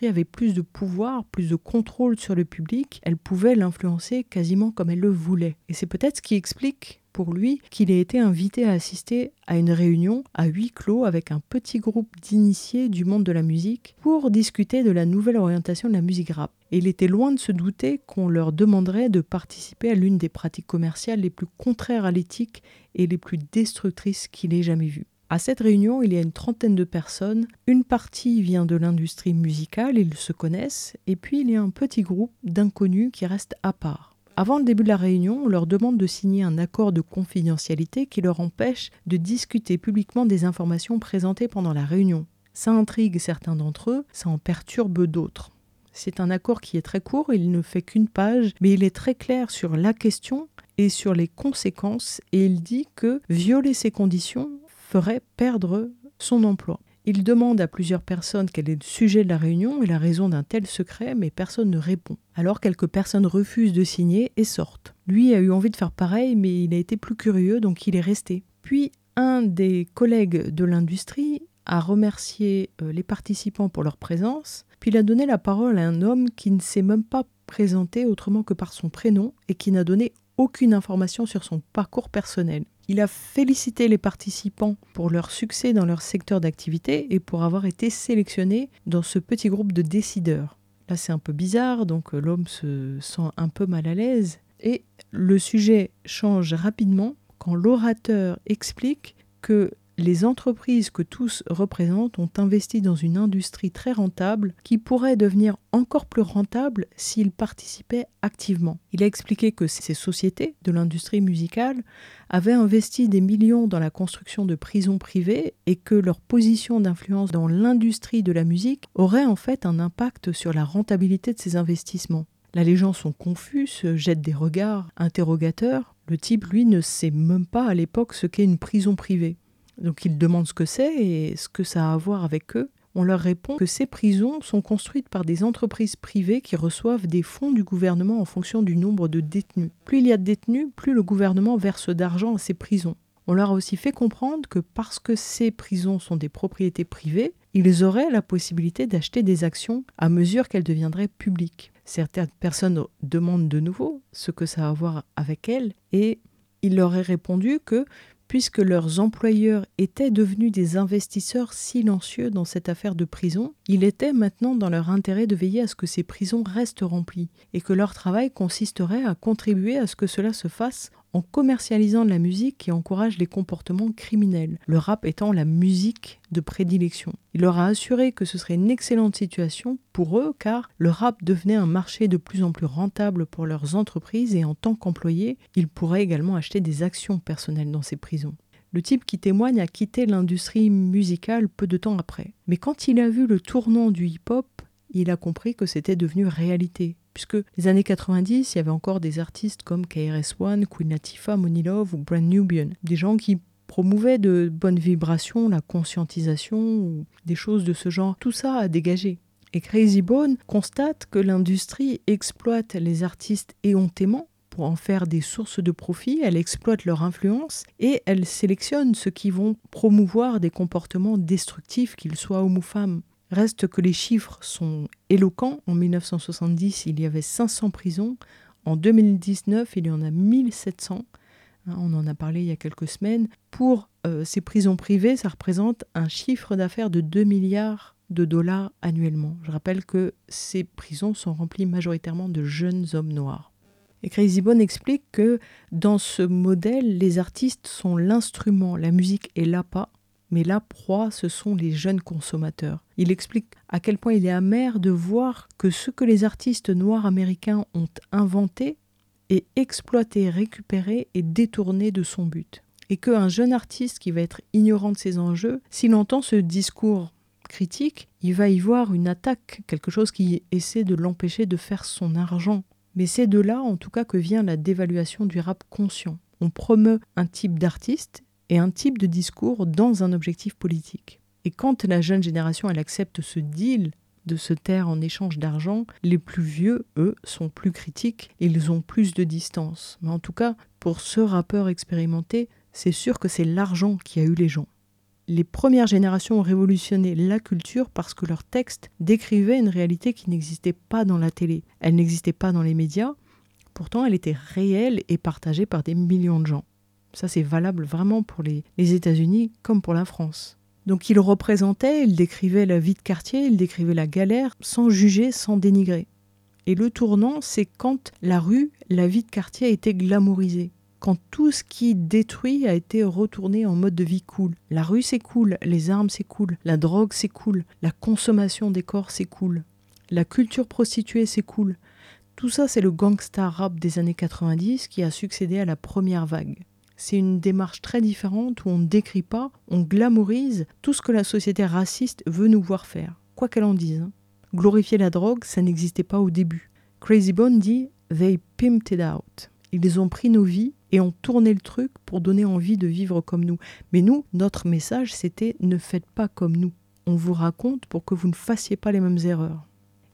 Avait plus de pouvoir, plus de contrôle sur le public. Elle pouvait l'influencer quasiment comme elle le voulait. Et c'est peut-être ce qui explique pour lui qu'il ait été invité à assister à une réunion à huis clos avec un petit groupe d'initiés du monde de la musique pour discuter de la nouvelle orientation de la musique rap. Et il était loin de se douter qu'on leur demanderait de participer à l'une des pratiques commerciales les plus contraires à l'éthique et les plus destructrices qu'il ait jamais vues. À cette réunion, il y a une trentaine de personnes. Une partie vient de l'industrie musicale, ils se connaissent, et puis il y a un petit groupe d'inconnus qui reste à part. Avant le début de la réunion, on leur demande de signer un accord de confidentialité qui leur empêche de discuter publiquement des informations présentées pendant la réunion. Ça intrigue certains d'entre eux, ça en perturbe d'autres. C'est un accord qui est très court, il ne fait qu'une page, mais il est très clair sur la question et sur les conséquences, et il dit que violer ces conditions ferait perdre son emploi. Il demande à plusieurs personnes quel est le sujet de la réunion et la raison d'un tel secret, mais personne ne répond. Alors quelques personnes refusent de signer et sortent. Lui a eu envie de faire pareil, mais il a été plus curieux, donc il est resté. Puis un des collègues de l'industrie a remercié euh, les participants pour leur présence, puis il a donné la parole à un homme qui ne s'est même pas présenté autrement que par son prénom et qui n'a donné aucune information sur son parcours personnel. Il a félicité les participants pour leur succès dans leur secteur d'activité et pour avoir été sélectionnés dans ce petit groupe de décideurs. Là, c'est un peu bizarre, donc euh, l'homme se sent un peu mal à l'aise. Et le sujet change rapidement quand l'orateur explique que les entreprises que tous représentent ont investi dans une industrie très rentable qui pourrait devenir encore plus rentable s'ils participaient activement. Il a expliqué que ces sociétés de l'industrie musicale avaient investi des millions dans la construction de prisons privées et que leur position d'influence dans l'industrie de la musique aurait en fait un impact sur la rentabilité de ces investissements. Là, les gens sont confus, se jettent des regards interrogateurs. Le type, lui, ne sait même pas à l'époque ce qu'est une prison privée. Donc ils demandent ce que c'est et ce que ça a à voir avec eux. On leur répond que ces prisons sont construites par des entreprises privées qui reçoivent des fonds du gouvernement en fonction du nombre de détenus. Plus il y a de détenus, plus le gouvernement verse d'argent à ces prisons. On leur a aussi fait comprendre que parce que ces prisons sont des propriétés privées, ils auraient la possibilité d'acheter des actions à mesure qu'elles deviendraient publiques. Certaines personnes demandent de nouveau ce que ça a à voir avec elles et il leur est répondu que puisque leurs employeurs étaient devenus des investisseurs silencieux dans cette affaire de prison, il était maintenant dans leur intérêt de veiller à ce que ces prisons restent remplies, et que leur travail consisterait à contribuer à ce que cela se fasse en commercialisant de la musique qui encourage les comportements criminels, le rap étant la musique de prédilection. Il leur a assuré que ce serait une excellente situation pour eux car le rap devenait un marché de plus en plus rentable pour leurs entreprises et en tant qu'employés, ils pourraient également acheter des actions personnelles dans ces prisons. Le type qui témoigne a quitté l'industrie musicale peu de temps après. Mais quand il a vu le tournant du hip-hop, il a compris que c'était devenu réalité puisque les années 90, il y avait encore des artistes comme KRS-One, Queen Latifah, Money Love ou Brand Nubian, des gens qui promouvaient de bonnes vibrations, la conscientisation ou des choses de ce genre. Tout ça a dégagé. Et Crazy Bone constate que l'industrie exploite les artistes éhontément pour en faire des sources de profit, elle exploite leur influence et elle sélectionne ceux qui vont promouvoir des comportements destructifs, qu'ils soient hommes ou femmes. Reste que les chiffres sont éloquents. En 1970, il y avait 500 prisons. En 2019, il y en a 1700. Hein, on en a parlé il y a quelques semaines. Pour euh, ces prisons privées, ça représente un chiffre d'affaires de 2 milliards de dollars annuellement. Je rappelle que ces prisons sont remplies majoritairement de jeunes hommes noirs. Et Crazy Bone explique que dans ce modèle, les artistes sont l'instrument, la musique est l'appât, mais la proie, ce sont les jeunes consommateurs. Il explique à quel point il est amer de voir que ce que les artistes noirs américains ont inventé est exploité, récupéré et détourné de son but. Et qu'un jeune artiste qui va être ignorant de ces enjeux, s'il entend ce discours critique, il va y voir une attaque, quelque chose qui essaie de l'empêcher de faire son argent. Mais c'est de là, en tout cas, que vient la dévaluation du rap conscient. On promeut un type d'artiste et un type de discours dans un objectif politique. Et quand la jeune génération elle accepte ce deal de se taire en échange d'argent, les plus vieux, eux, sont plus critiques ils ont plus de distance. Mais en tout cas, pour ce rappeur expérimenté, c'est sûr que c'est l'argent qui a eu les gens. Les premières générations ont révolutionné la culture parce que leurs textes décrivaient une réalité qui n'existait pas dans la télé. Elle n'existait pas dans les médias, pourtant elle était réelle et partagée par des millions de gens. Ça, c'est valable vraiment pour les, États-Unis comme pour la France. Donc il représentait, il décrivait la vie de quartier, il décrivait la galère sans juger, sans dénigrer. Et le tournant, c'est quand la rue, la vie de quartier a été glamourisée. Quand tout ce qui détruit a été retourné en mode de vie cool. La rue c'est cool, les armes c'est cool, la drogue c'est cool, la consommation des corps c'est cool, la culture prostituée c'est cool. Tout ça c'est le gangsta rap des années 90 qui a succédé à la première vague. C'est une démarche très différente où on ne décrit pas, on glamourise tout ce que la société raciste veut nous voir faire, quoi qu'elle en dise. Hein. Glorifier la drogue, ça n'existait pas au début. Crazy Bone dit They pimped it out. Ils ont pris nos vies et ont tourné le truc pour donner envie de vivre comme nous. Mais nous, notre message, c'était ne faites pas comme nous. On vous raconte pour que vous ne fassiez pas les mêmes erreurs.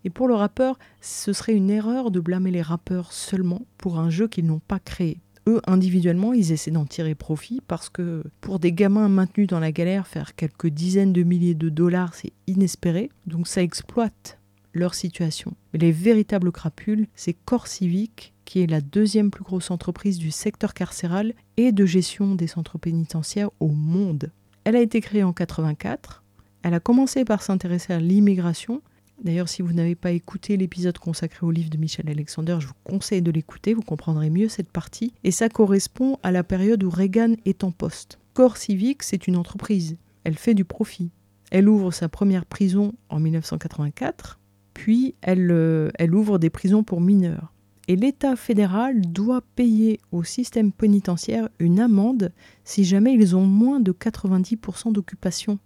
Et pour le rappeur, ce serait une erreur de blâmer les rappeurs seulement pour un jeu qu'ils n'ont pas créé eux, individuellement, ils essaient d'en tirer profit parce que pour des gamins maintenus dans la galère, faire quelques dizaines de milliers de dollars, c'est inespéré. Donc ça exploite leur situation. Mais les véritables crapules, c'est Corps Civique, qui est la deuxième plus grosse entreprise du secteur carcéral et de gestion des centres pénitentiaires au monde. Elle a été créée en 84. Elle a commencé par s'intéresser à l'immigration D'ailleurs, si vous n'avez pas écouté l'épisode consacré au livre de Michel Alexander, je vous conseille de l'écouter, vous comprendrez mieux cette partie. Et ça correspond à la période où Reagan est en poste. Corps Civique, c'est une entreprise. Elle fait du profit. Elle ouvre sa première prison en 1984, puis elle, euh, elle ouvre des prisons pour mineurs. Et l'État fédéral doit payer au système pénitentiaire une amende si jamais ils ont moins de 90% d'occupation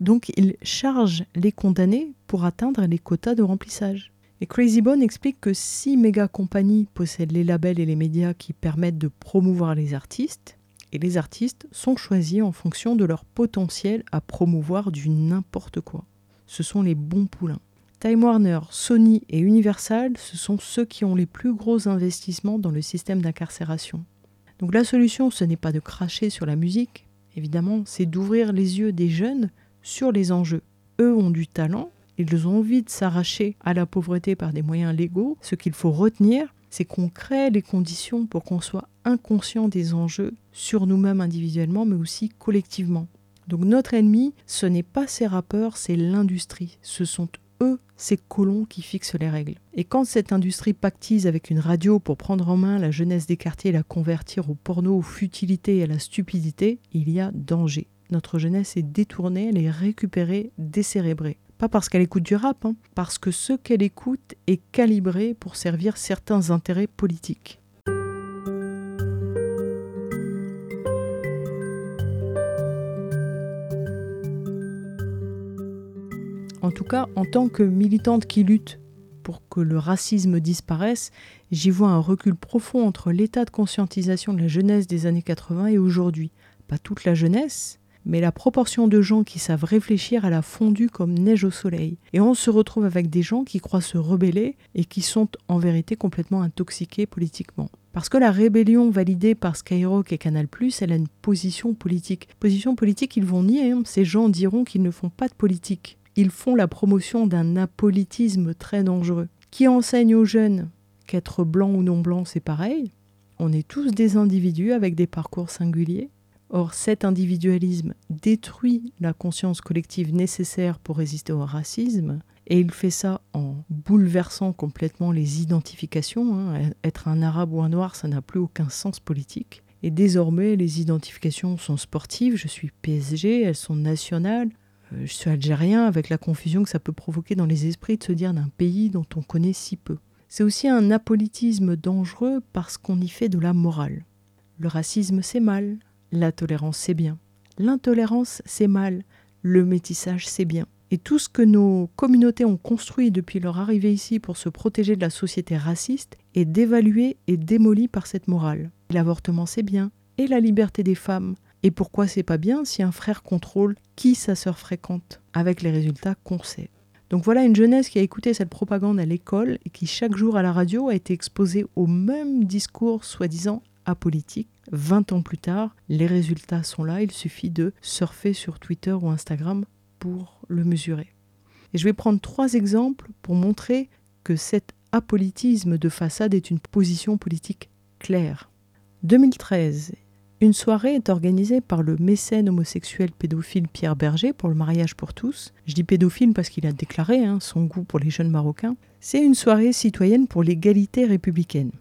donc il charge les condamnés pour atteindre les quotas de remplissage. Et Crazy Bone explique que si méga compagnies possèdent les labels et les médias qui permettent de promouvoir les artistes, et les artistes sont choisis en fonction de leur potentiel à promouvoir du n'importe quoi. Ce sont les bons poulains. Time Warner, Sony et Universal, ce sont ceux qui ont les plus gros investissements dans le système d'incarcération. Donc la solution, ce n'est pas de cracher sur la musique, évidemment, c'est d'ouvrir les yeux des jeunes sur les enjeux. Eux ont du talent, ils ont envie de s'arracher à la pauvreté par des moyens légaux. Ce qu'il faut retenir, c'est qu'on crée les conditions pour qu'on soit inconscient des enjeux sur nous-mêmes individuellement, mais aussi collectivement. Donc notre ennemi, ce n'est pas ces rappeurs, c'est l'industrie. Ce sont eux, ces colons qui fixent les règles. Et quand cette industrie pactise avec une radio pour prendre en main la jeunesse des quartiers et la convertir au porno, aux futilités et à la stupidité, il y a danger notre jeunesse est détournée, elle est récupérée, décérébrée. Pas parce qu'elle écoute du rap, hein, parce que ce qu'elle écoute est calibré pour servir certains intérêts politiques. En tout cas, en tant que militante qui lutte pour que le racisme disparaisse, j'y vois un recul profond entre l'état de conscientisation de la jeunesse des années 80 et aujourd'hui. Pas toute la jeunesse, mais la proportion de gens qui savent réfléchir à la fondue comme neige au soleil. Et on se retrouve avec des gens qui croient se rebeller et qui sont en vérité complètement intoxiqués politiquement. Parce que la rébellion validée par Skyrock et Canal+, elle a une position politique. Position politique, ils vont nier. hein. Ces gens diront qu'ils ne font pas de politique. Ils font la promotion d'un apolitisme très dangereux. Qui enseigne aux jeunes qu'être blanc ou non blanc, c'est pareil. On est tous des individus avec des parcours singuliers. Or, cet individualisme détruit la conscience collective nécessaire pour résister au racisme, et il fait ça en bouleversant complètement les identifications. hein. Être un arabe ou un noir, ça n'a plus aucun sens politique. Et désormais, les identifications sont sportives. Je suis PSG, elles sont nationales. Euh, Je suis algérien, avec la confusion que ça peut provoquer dans les esprits de se dire d'un pays dont on connaît si peu. C'est aussi un apolitisme dangereux parce qu'on y fait de la morale. Le racisme, c'est mal. La tolérance, c'est bien. L'intolérance, c'est mal. Le métissage, c'est bien. Et tout ce que nos communautés ont construit depuis leur arrivée ici pour se protéger de la société raciste est dévalué et démoli par cette morale. L'avortement, c'est bien. Et la liberté des femmes. Et pourquoi c'est pas bien si un frère contrôle qui sa sœur fréquente, avec les résultats qu'on sait. Donc voilà une jeunesse qui a écouté cette propagande à l'école et qui chaque jour à la radio a été exposée au même discours soi-disant apolitique. 20 ans plus tard, les résultats sont là, il suffit de surfer sur Twitter ou Instagram pour le mesurer. Et je vais prendre trois exemples pour montrer que cet apolitisme de façade est une position politique claire. 2013, une soirée est organisée par le mécène homosexuel pédophile Pierre Berger pour le mariage pour tous. Je dis pédophile parce qu'il a déclaré hein, son goût pour les jeunes marocains. C'est une soirée citoyenne pour l'égalité républicaine.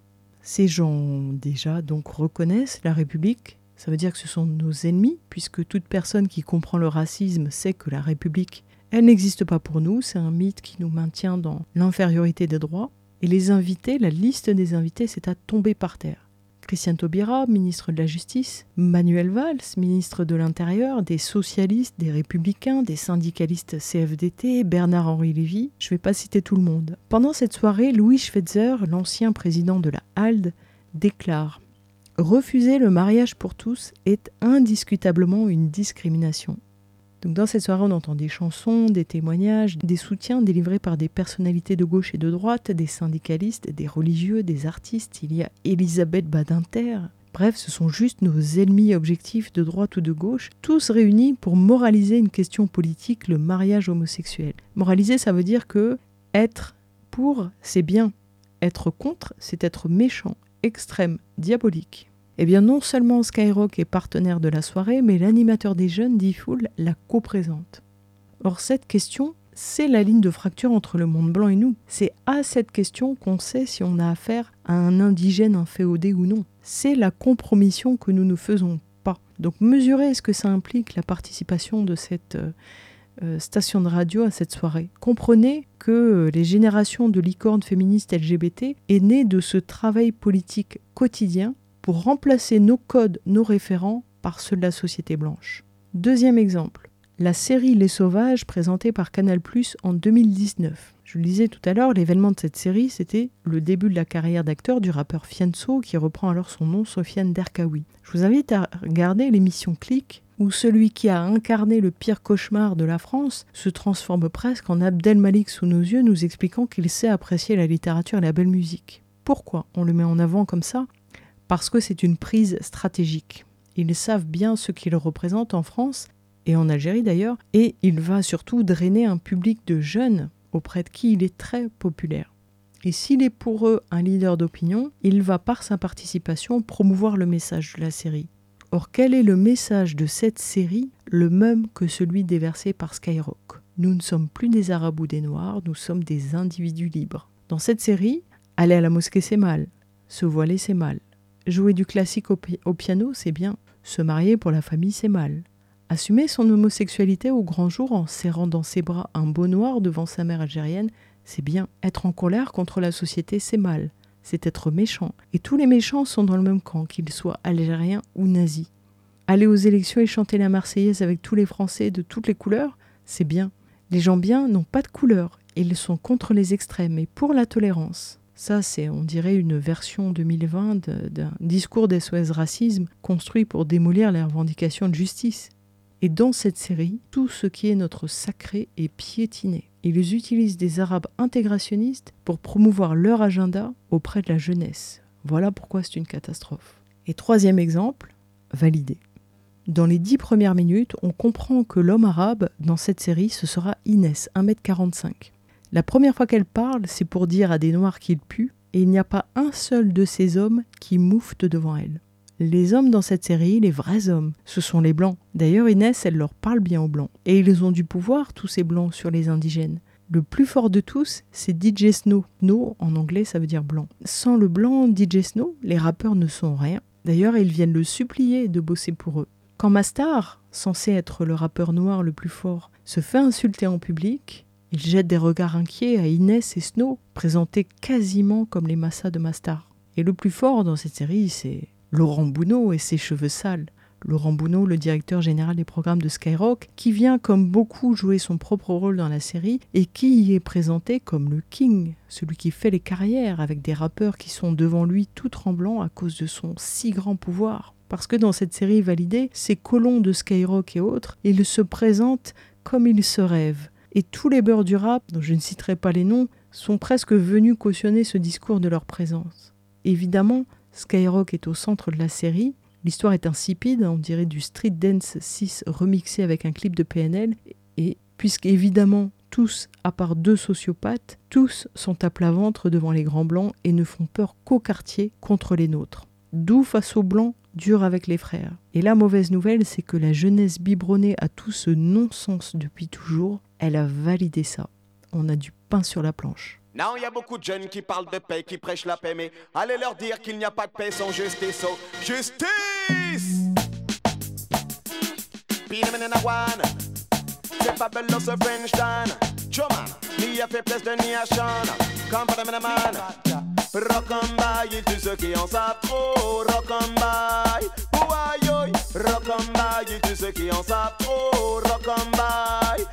Ces gens déjà donc reconnaissent la République. Ça veut dire que ce sont nos ennemis, puisque toute personne qui comprend le racisme sait que la République, elle n'existe pas pour nous. C'est un mythe qui nous maintient dans l'infériorité des droits. Et les invités, la liste des invités, c'est à tomber par terre. Christiane Taubira, ministre de la Justice, Manuel Valls, ministre de l'Intérieur, des socialistes, des républicains, des syndicalistes CFDT, Bernard-Henri Lévy, je ne vais pas citer tout le monde. Pendant cette soirée, Louis Schweitzer, l'ancien président de la HALD, déclare Refuser le mariage pour tous est indiscutablement une discrimination. Donc dans cette soirée, on entend des chansons, des témoignages, des soutiens délivrés par des personnalités de gauche et de droite, des syndicalistes, des religieux, des artistes. Il y a Elisabeth Badinter. Bref, ce sont juste nos ennemis objectifs de droite ou de gauche, tous réunis pour moraliser une question politique, le mariage homosexuel. Moraliser, ça veut dire que être pour, c'est bien. Être contre, c'est être méchant, extrême, diabolique. Eh bien, non seulement Skyrock est partenaire de la soirée, mais l'animateur des jeunes, Diffoul, la co-présente. Or, cette question, c'est la ligne de fracture entre le monde blanc et nous. C'est à cette question qu'on sait si on a affaire à un indigène inféodé ou non. C'est la compromission que nous ne faisons pas. Donc, mesurez ce que ça implique la participation de cette euh, euh, station de radio à cette soirée. Comprenez que euh, les générations de licornes féministes LGBT est née de ce travail politique quotidien remplacer nos codes, nos référents par ceux de la société blanche. Deuxième exemple, la série Les Sauvages présentée par Canal Plus en 2019. Je le disais tout à l'heure, l'événement de cette série, c'était le début de la carrière d'acteur du rappeur Fianso, qui reprend alors son nom Sofiane Derkaoui. Je vous invite à regarder l'émission Click, où celui qui a incarné le pire cauchemar de la France se transforme presque en Abdel Malik sous nos yeux, nous expliquant qu'il sait apprécier la littérature et la belle musique. Pourquoi on le met en avant comme ça? Parce que c'est une prise stratégique. Ils savent bien ce qu'ils représentent en France et en Algérie d'ailleurs, et il va surtout drainer un public de jeunes auprès de qui il est très populaire. Et s'il est pour eux un leader d'opinion, il va par sa participation promouvoir le message de la série. Or, quel est le message de cette série? Le même que celui déversé par Skyrock. Nous ne sommes plus des Arabes ou des Noirs, nous sommes des individus libres. Dans cette série, aller à la mosquée c'est mal, se voiler c'est mal, jouer du classique au, pi- au piano c'est bien, se marier pour la famille c'est mal. Assumer son homosexualité au grand jour en serrant dans ses bras un beau noir devant sa mère algérienne, c'est bien. Être en colère contre la société, c'est mal. C'est être méchant. Et tous les méchants sont dans le même camp, qu'ils soient algériens ou nazis. Aller aux élections et chanter la Marseillaise avec tous les Français de toutes les couleurs, c'est bien. Les gens bien n'ont pas de couleur. Ils sont contre les extrêmes et pour la tolérance. Ça, c'est, on dirait, une version 2020 de- d'un discours d'SOS racisme construit pour démolir les revendications de justice. Et dans cette série, tout ce qui est notre sacré est piétiné. Ils utilisent des Arabes intégrationnistes pour promouvoir leur agenda auprès de la jeunesse. Voilà pourquoi c'est une catastrophe. Et troisième exemple, validé. Dans les dix premières minutes, on comprend que l'homme arabe dans cette série, ce sera Inès, 1m45. La première fois qu'elle parle, c'est pour dire à des noirs qu'ils puent, et il n'y a pas un seul de ces hommes qui moufte devant elle. Les hommes dans cette série, les vrais hommes, ce sont les blancs. D'ailleurs, Inès, elle leur parle bien aux blancs. Et ils ont du pouvoir, tous ces blancs, sur les indigènes. Le plus fort de tous, c'est DJ Snow. No, en anglais, ça veut dire blanc. Sans le blanc DJ Snow, les rappeurs ne sont rien. D'ailleurs, ils viennent le supplier de bosser pour eux. Quand Mastar, censé être le rappeur noir le plus fort, se fait insulter en public, il jette des regards inquiets à Inès et Snow, présentés quasiment comme les massas de Mastar. Et le plus fort dans cette série, c'est Laurent Bounot et ses cheveux sales. Laurent Bounot, le directeur général des programmes de Skyrock, qui vient comme beaucoup jouer son propre rôle dans la série et qui y est présenté comme le king, celui qui fait les carrières avec des rappeurs qui sont devant lui tout tremblants à cause de son si grand pouvoir. Parce que dans cette série validée, ces colons de Skyrock et autres, ils se présentent comme ils se rêvent. Et tous les beurs du rap, dont je ne citerai pas les noms, sont presque venus cautionner ce discours de leur présence. Évidemment, Skyrock est au centre de la série. L'histoire est insipide, on dirait du Street Dance 6 remixé avec un clip de PNL. Et puisque évidemment tous, à part deux sociopathes, tous sont à plat ventre devant les grands blancs et ne font peur qu'au quartier contre les nôtres. D'où face aux blancs, dur avec les frères. Et la mauvaise nouvelle, c'est que la jeunesse biberonnée à tout ce non-sens depuis toujours, elle a validé ça. On a du pain sur la planche. Non, il y a beaucoup de jeunes qui parlent de paix, qui prêchent la paix, mais allez leur dire qu'il n'y a pas de paix sans justice. Oh, justice! C'est pas bello ce French Dan. Choman, ni a fait place de ni à Sean. Comme Panamanaman, Rock'n'Bye, et tous ceux qui en savent trop. Rock'n'Bye, ouaïoï, Rock'n'Bye, et tous ceux qui en savent trop. Rock'n'Bye,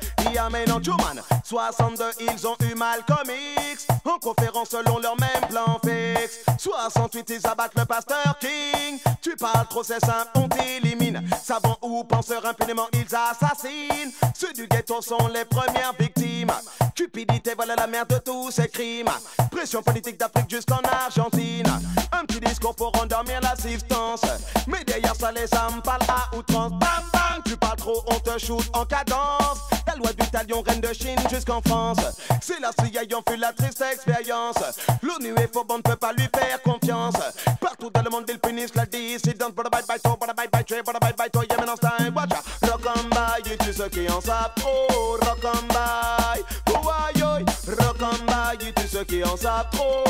Non Chuman, 62 ils ont eu mal comme X. En conférence selon leur même plan fixe. 68 ils abattent le pasteur King. Tu parles trop, c'est simple, on t'élimine. Savants ou penseurs impunément ils assassinent. Ceux du ghetto sont les premières victimes. Cupidité, voilà la mère de tous ces crimes. Pression politique d'Afrique jusqu'en Argentine. Un petit discours pour endormir l'assistance. Mais derrière ça, les âmes parlent à outrance. Bam bam, tu parles trop, on te shoot en cadence. La loi du talion règne de Chine jusqu'en France. C'est la CIA ayant fait la triste expérience. L'ONU est faux, on ne peut pas lui faire confiance. Partout dans le monde, ils punissent la dissidence. Bada bye bye to, bada bye bye trade, bada bye bye to, yeah, maintenant c'est un watch. Rock'n'bye, tu ceux qui en savent trop. Rock'n'bye, ouaïoï. Rock'n'bye, tu ceux qui en savent trop.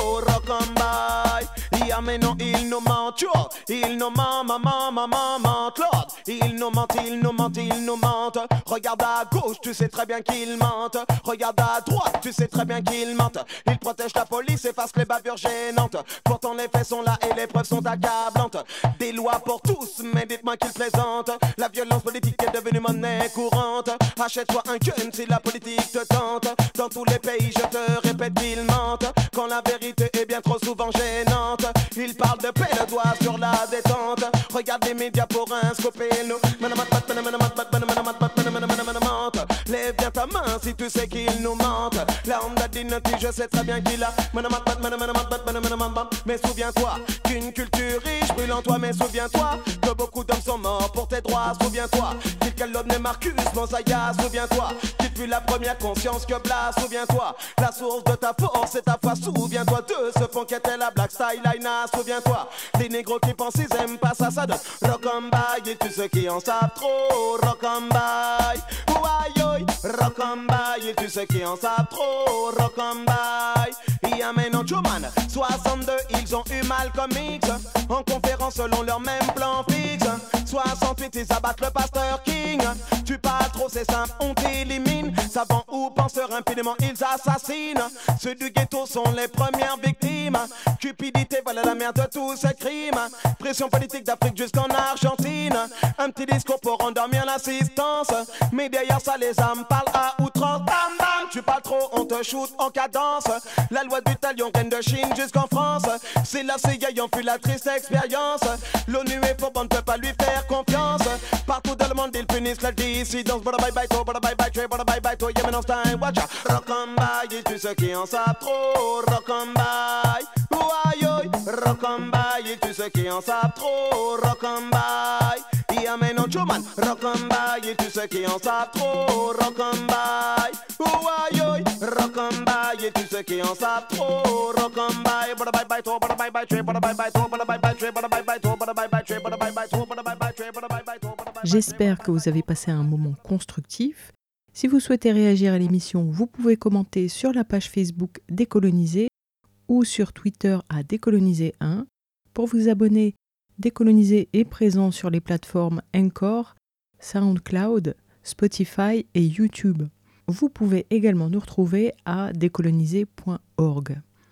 Yeah, mais non, ils nous mentent, yo. Ils nous mentent, maman, maman, mentent, Lord. Ils nous mentent, ils nous mentent, ils nous mentent. Regarde à gauche, tu sais très bien qu'ils mentent. Regarde à droite, tu sais très bien qu'ils mentent. Ils protègent la police, effacent les bavures gênantes. Pourtant, les faits sont là et les preuves sont accablantes. Des lois pour tous, mais dites-moi qu'ils plaisantent. La violence politique est devenue monnaie courante. Achète-toi un gun si la politique te tente. Dans tous les pays, je te répète qu'ils mentent. Quand la vérité est bien trop souvent gênante. Ils parlent de paix, le doigt sur la détente. Regarde les médias pour un scoper nous. Lève bien ta main si tu sais qu'ils nous mentent. La Honda Dignity, je sais très bien qu'il a. Mais souviens-toi qu'une culture riche brûle en toi. Mais souviens-toi que beaucoup d'hommes sont morts pour tes droits. Souviens-toi qu'il calomnie Marcus Monsaya. Souviens-toi qu'il fut la première conscience que Blas. Souviens-toi la source de ta force et ta foi. Souviens-toi de ce fond qu'était la Black Style Lina. Souviens-toi des négros qui pensent ils aiment pas ça. Ça donne Rock'n'Bye et tous ceux qui en savent trop. Rock'n'Bye, Rock'n'Bye et tous ceux qui en savent trop. Rock'n'Bye, Ia non Chuman. 62 ils ont eu mal comme. En conférence selon leur même plan fixe. 68 ils abattent le pasteur King. Tu pas trop, c'est simple, on t'élimine. Savant ou penseur impunément, ils assassinent. Ceux du ghetto sont les premières victimes. Cupidité, voilà la merde de tous ces crimes. Pression politique d'Afrique jusqu'en Argentine. Un petit discours pour endormir l'assistance. Mais derrière ça, les âmes parlent à outrance. Tu parles trop, on te shoot en cadence. La loi du talion reine de Chine jusqu'en France. C'est la CIA ayant fut la triste expérience. L'ONU est fort, on ne peut pas lui faire confiance. Partout dans le monde, ils punissent la dissidence. Bye bye, toi, bada bye bye, toi, bada bye bye, toi, time, watch out. Dis-tu ceux qui en savent ceux qui en savent trop. Un showman. Rock'n'bye, dis-tu ceux qui en savent trop. Dis-tu qui en savent trop. Bye bye, toi, bye bye, toi, bye bye, toi, bye bye, toi, bye bye. J'espère que vous avez passé un moment constructif. Si vous souhaitez réagir à l'émission, vous pouvez commenter sur la page Facebook Décoloniser ou sur Twitter à Décoloniser1. Pour vous abonner, Décoloniser est présent sur les plateformes Encore, SoundCloud, Spotify et YouTube. Vous pouvez également nous retrouver à décoloniser.org.